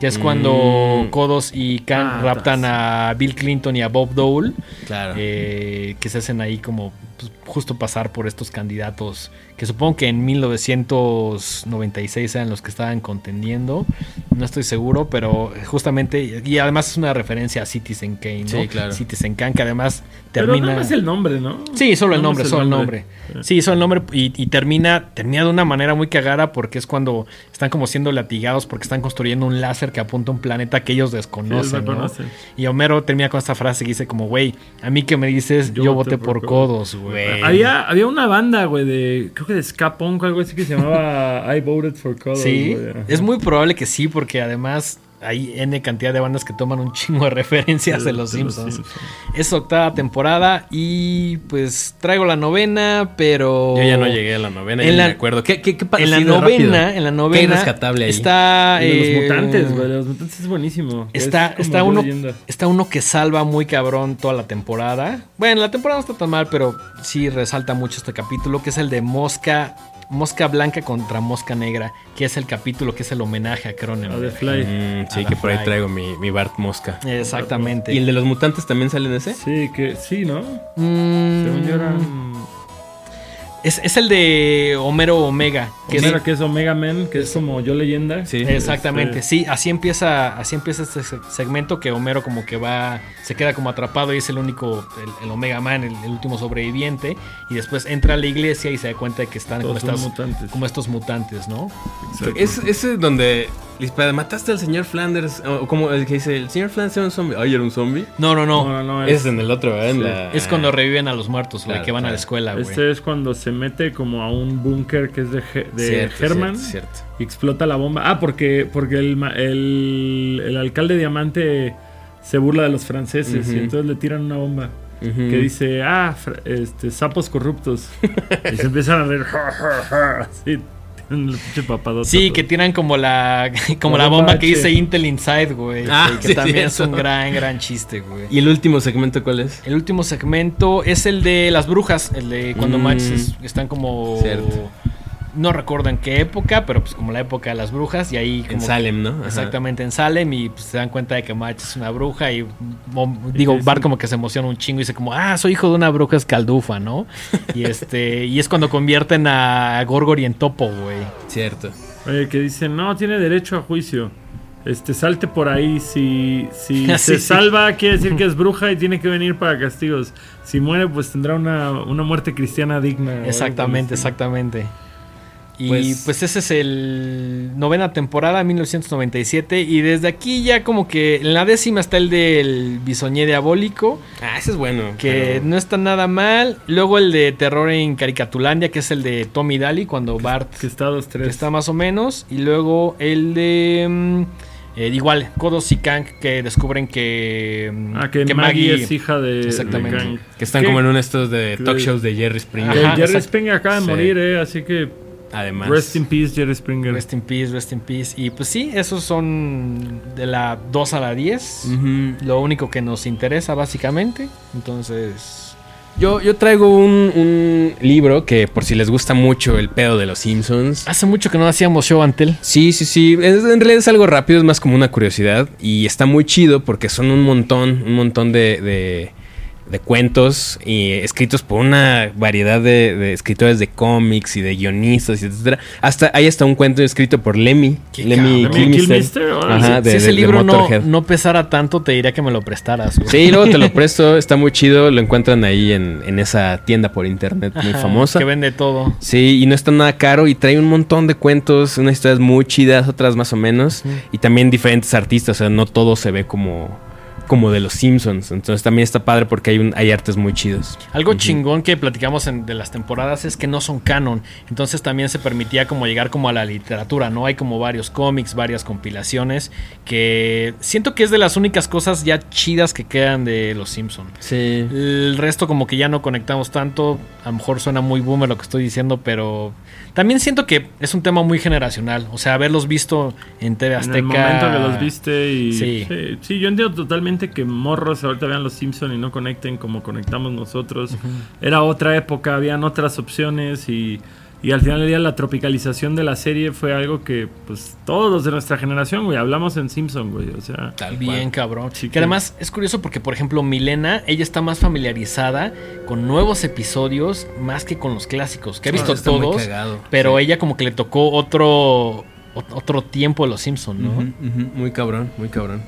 que es cuando Mm. Kodos y Kang Ah, raptan a Bill Clinton y a Bob Dole, Claro. eh, que se hacen ahí como pues, justo pasar por estos candidatos, que supongo que en 1996 eran los que estaban contendiendo, no estoy seguro, pero justamente, y además es una referencia a Citizen Kane, ¿no? Sí, claro. Citizen Kane, que además Pero termina... nada más el nombre, ¿no? Sí, solo el nombre, solo el nombre. Sí, solo el nombre y, y termina, termina de una manera muy cagada porque es cuando están como siendo latigados porque están construyendo un láser que apunta a un planeta que ellos desconocen. Y Homero termina con esta frase que dice como, güey, a mí que me dices, yo, voté por, codos, güey. Güey. Había, había una banda, güey, de. Creo que de ska punk o algo así que se llamaba I Voted for Codos. Sí, es muy probable que sí porque además hay N cantidad de bandas que toman un chingo de referencias de los De los Simpsons. Es octava temporada y pues traigo la novena, pero... Yo ya no llegué a la novena, En ya la- no me acuerdo. ¿Qué, qué, qué En la rápido? novena, en la ¿Qué novena rescatable ahí? está... De los eh, mutantes, güey. Los mutantes es buenísimo. Está, Es está, uno, leyenda. está uno que salva muy cabrón toda la temporada. Bueno, la temporada no está tan mal, pero sí resalta mucho este capítulo, que es el de Mosca, Mosca Blanca contra Mosca Negra, que es el capítulo que es el homenaje a Cronenberg. Fly. Mm, sí, A que por ahí traigo mi, mi Bart Mosca. Exactamente. ¿Y el de los mutantes también sale en ese? Sí, que sí, ¿no? Mm, Según yo. Es, es el de Homero Omega. Que Homero, es, que es Omega Man, que es como yo leyenda. Sí. Exactamente, Este, sí, así empieza, así empieza este se- segmento que Homero como que va, se queda como atrapado y es el único, el, el Omega Man, el, el último sobreviviente, y después entra a la iglesia y se da cuenta de que están como, estas- mutantes. como estos mutantes, ¿no? Exacto. Es ese donde dispara, mataste al señor Flanders. O como el que dice, el señor Flanders era un zombie. Ay, era un zombie. No, no, no, Es, es en el otro, ¿verdad? En Sí. la- es cuando reviven a los muertos, güey, Claro, que van a la escuela, güey. este es cuando se mete como a un búnker que es de, de Cierto, Herman. Cierto, cierto. y explota la bomba. Ah, porque, porque el, ma- el, el alcalde Diamante se burla de los franceses y entonces le tiran una bomba. Que dice, ah, este, sapos corruptos. y se empiezan a reír. ja, el pinche papadote. Sí, que tiran como la como La la bomba bomba que dice Intel Inside, güey. Ah, que sí, también es un gran, gran chiste, güey. ¿Y el último segmento cuál es? El último segmento es el de las brujas, el de cuando Mm. Max es- están como... Cierto. No recuerdo en qué época, pero pues como la época de las brujas y ahí como... En Salem, ¿no? Ajá. Exactamente, en Salem y pues, se dan cuenta de que Max es una bruja y mo- digo, Bart como que se emociona un chingo y dice como, ah, soy hijo de una bruja escaldufa, ¿no? y este y es cuando convierten a Gorgory en topo, güey. Cierto. Oye, que dicen, no, tiene derecho a juicio. Este, salte por ahí. Si, si se sí, salva, quiere decir que es bruja y tiene que venir para castigos. Si muere, pues tendrá una, una muerte cristiana digna. Exactamente, exactamente. Y Pues- pues, ese es el novena temporada, 1997. Y desde aquí ya como que en la décima está el del bisoñé diabólico, Ah, ese es bueno. que pero- no está nada mal. Luego el de terror en Caricatulandia, que es el de Tommy Daly, cuando Bart Que está dos, que tres. está más o menos. Y luego el de... mm, eh, igual, Kodos y Kang, que descubren que... mm, Ah, que, Maggie, es hija de, Exactamente. de Kang. Que están ¿Qué? como en uno de estos de talk shows de Jerry Springer. Ajá, Jerry. Springer acaba de Sí. morir, eh, así que Además. rest in peace Jerry Springer. Rest in peace, rest in peace. Y pues sí, esos son de la 2 a la 10. Ujú. Lo único que nos interesa básicamente. Entonces... Yo, yo traigo un, un libro que por si les gusta mucho el pedo de los Simpsons. Hace mucho que no hacíamos show Antel. Sí, sí, sí. Es- en realidad es algo rápido, es más como una curiosidad. Y está muy chido porque son un montón, un montón de, de, de cuentos y escritos por una variedad de, de escritores de cómics y de guionistas, y etcétera. Hasta hay hasta un cuento escrito por Lemmy. Lemmy. Kilmister. Ajá, de- si ese de- de libro no, no pesara tanto, te diría que me lo prestaras. güey. Sí, luego te lo presto, está muy chido. Lo encuentran ahí en, en esa tienda por internet muy Ajá, famosa. Que vende todo. Sí, y no está nada caro y trae un montón de cuentos, unas historias muy chidas, otras más o menos, y también diferentes artistas, o sea, no todo se ve como, como de los Simpsons, entonces también está padre porque hay, un, hay artes muy chidos. Algo chingón que platicamos en- de las temporadas es que no son canon. Entonces también se permitía como llegar como a la literatura, ¿no? Hay como varios cómics, varias compilaciones que siento que es de las únicas cosas ya chidas que quedan de los Simpsons. Sí. El resto como que ya no conectamos tanto. A lo mejor suena muy boomer lo que estoy diciendo, pero también siento que es un tema muy generacional. O sea, haberlos visto en TV Azteca. En el momento que los viste y... Sí. Sí. sí, yo entiendo totalmente que morros ahorita vean los Simpson y no conecten como conectamos nosotros. Era otra época, habían otras opciones y, y al final del día la tropicalización de la serie fue algo que pues todos los de nuestra generación, güey, hablamos en Simpson, güey, o sea... Tal Bien cual. cabrón. Sí, que que- además es curioso porque, por ejemplo, Milena, ella está más familiarizada con nuevos episodios más que con los clásicos, que ha visto todos, pero sí. ella como que le tocó otro, ot- otro tiempo de los Simpsons, ¿no? Muy cabrón, muy cabrón.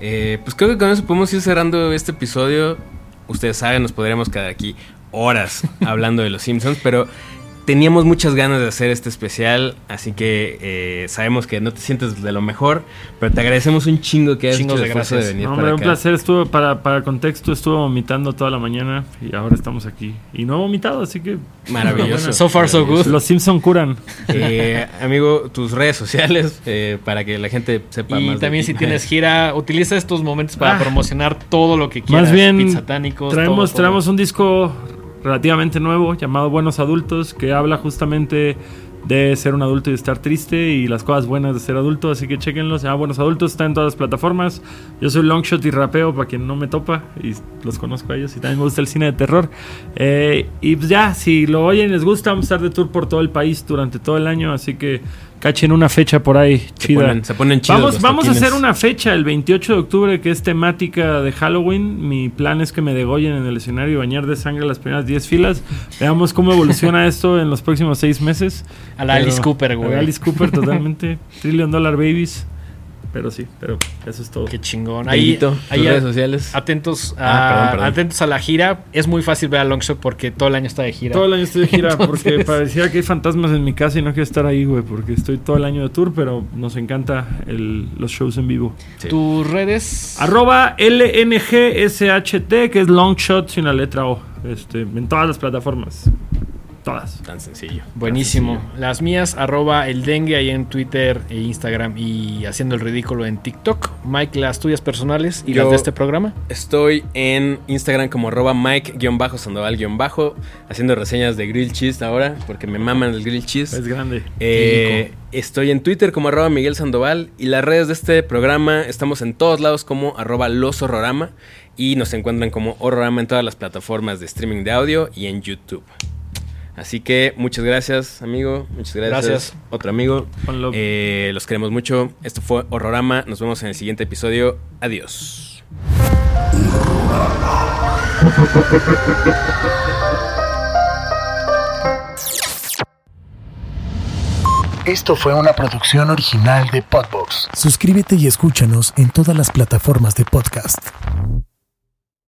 Eh, pues creo que con eso podemos ir cerrando este episodio. Ustedes saben, nos podríamos quedar aquí horas hablando de los Simpsons, pero teníamos muchas ganas de hacer este especial, así que eh, sabemos que no te sientes de lo mejor, pero te agradecemos un chingo que hayas hecho de gracias. de venir No, para hombre, un acá. placer. Estuvo, para, para contexto, estuvo vomitando toda la mañana y ahora estamos aquí. Y no he vomitado, así que. Maravilloso. So far, so good. Los Simpson curan. Eh, amigo, tus redes sociales eh, para que la gente sepa más. Y de también ti. si tienes gira, utiliza estos momentos para Ah. promocionar todo lo que quieras. Más bien, satánicos. traemos, todo, todo. traemos un disco relativamente nuevo llamado Buenos Adultos que habla justamente de ser un adulto y estar triste y las cosas buenas de ser adulto. Así que chequenlo. Se Buenos Adultos, está en todas las plataformas. Yo soy Longshot y rapeo para quien no me topa y los conozco a ellos y también me gusta el cine de terror. Eh, y pues ya, si lo oyen les gusta, vamos a estar de tour por todo el país durante todo el año. Así que cachen una fecha por ahí Se chida. ponen, se ponen chidos. Vamos, vamos a hacer una fecha el 28 de octubre que es temática de Halloween. Mi plan es que me degollen en el escenario y bañar de sangre las primeras 10 filas. Veamos cómo evoluciona esto en los próximos 6 meses. A la Pero- Alice Cooper, güey. A la Alice Cooper, totalmente. Trillion Dollar Babies. Pero sí, pero eso es todo. Qué chingón. Ahí, ahí redes sociales. atentos, Ah, a, perdón, perdón. atentos a la gira. Es muy fácil ver a Longshot porque todo el año está de gira. Todo el año estoy de gira Entonces- porque parecía que hay fantasmas en mi casa y no quiero estar ahí, güey, porque estoy todo el año de tour, pero nos encanta el- los shows en vivo. Sí. Tus redes. Arroba LNGSHT, que es Longshot sin la letra O. Este, en todas las plataformas. Todas. Tan sencillo. Buenísimo. Tan sencillo. Las mías, arroba el dengue ahí en Twitter e Instagram y haciendo el ridículo en TikTok. Mike, las tuyas personales y Yo- las de este programa. Estoy en Instagram como arroba Mike-Sandoval- haciendo reseñas de grill cheese ahora, porque me maman el grill cheese. Es grande. Eh, estoy en Twitter como arroba Miguel Sandoval y las redes de este programa estamos en todos lados como arroba Los Horrorama y nos encuentran como Horrorama en todas las plataformas de streaming de audio y en YouTube. Así que muchas gracias, amigo. Muchas gracias. Gracias. Otro amigo. Eh, los queremos mucho. Esto fue Horrorama. Nos vemos en el siguiente episodio. Adiós. Esto fue una producción original de Podbox. Suscríbete y escúchanos en todas las plataformas de podcast.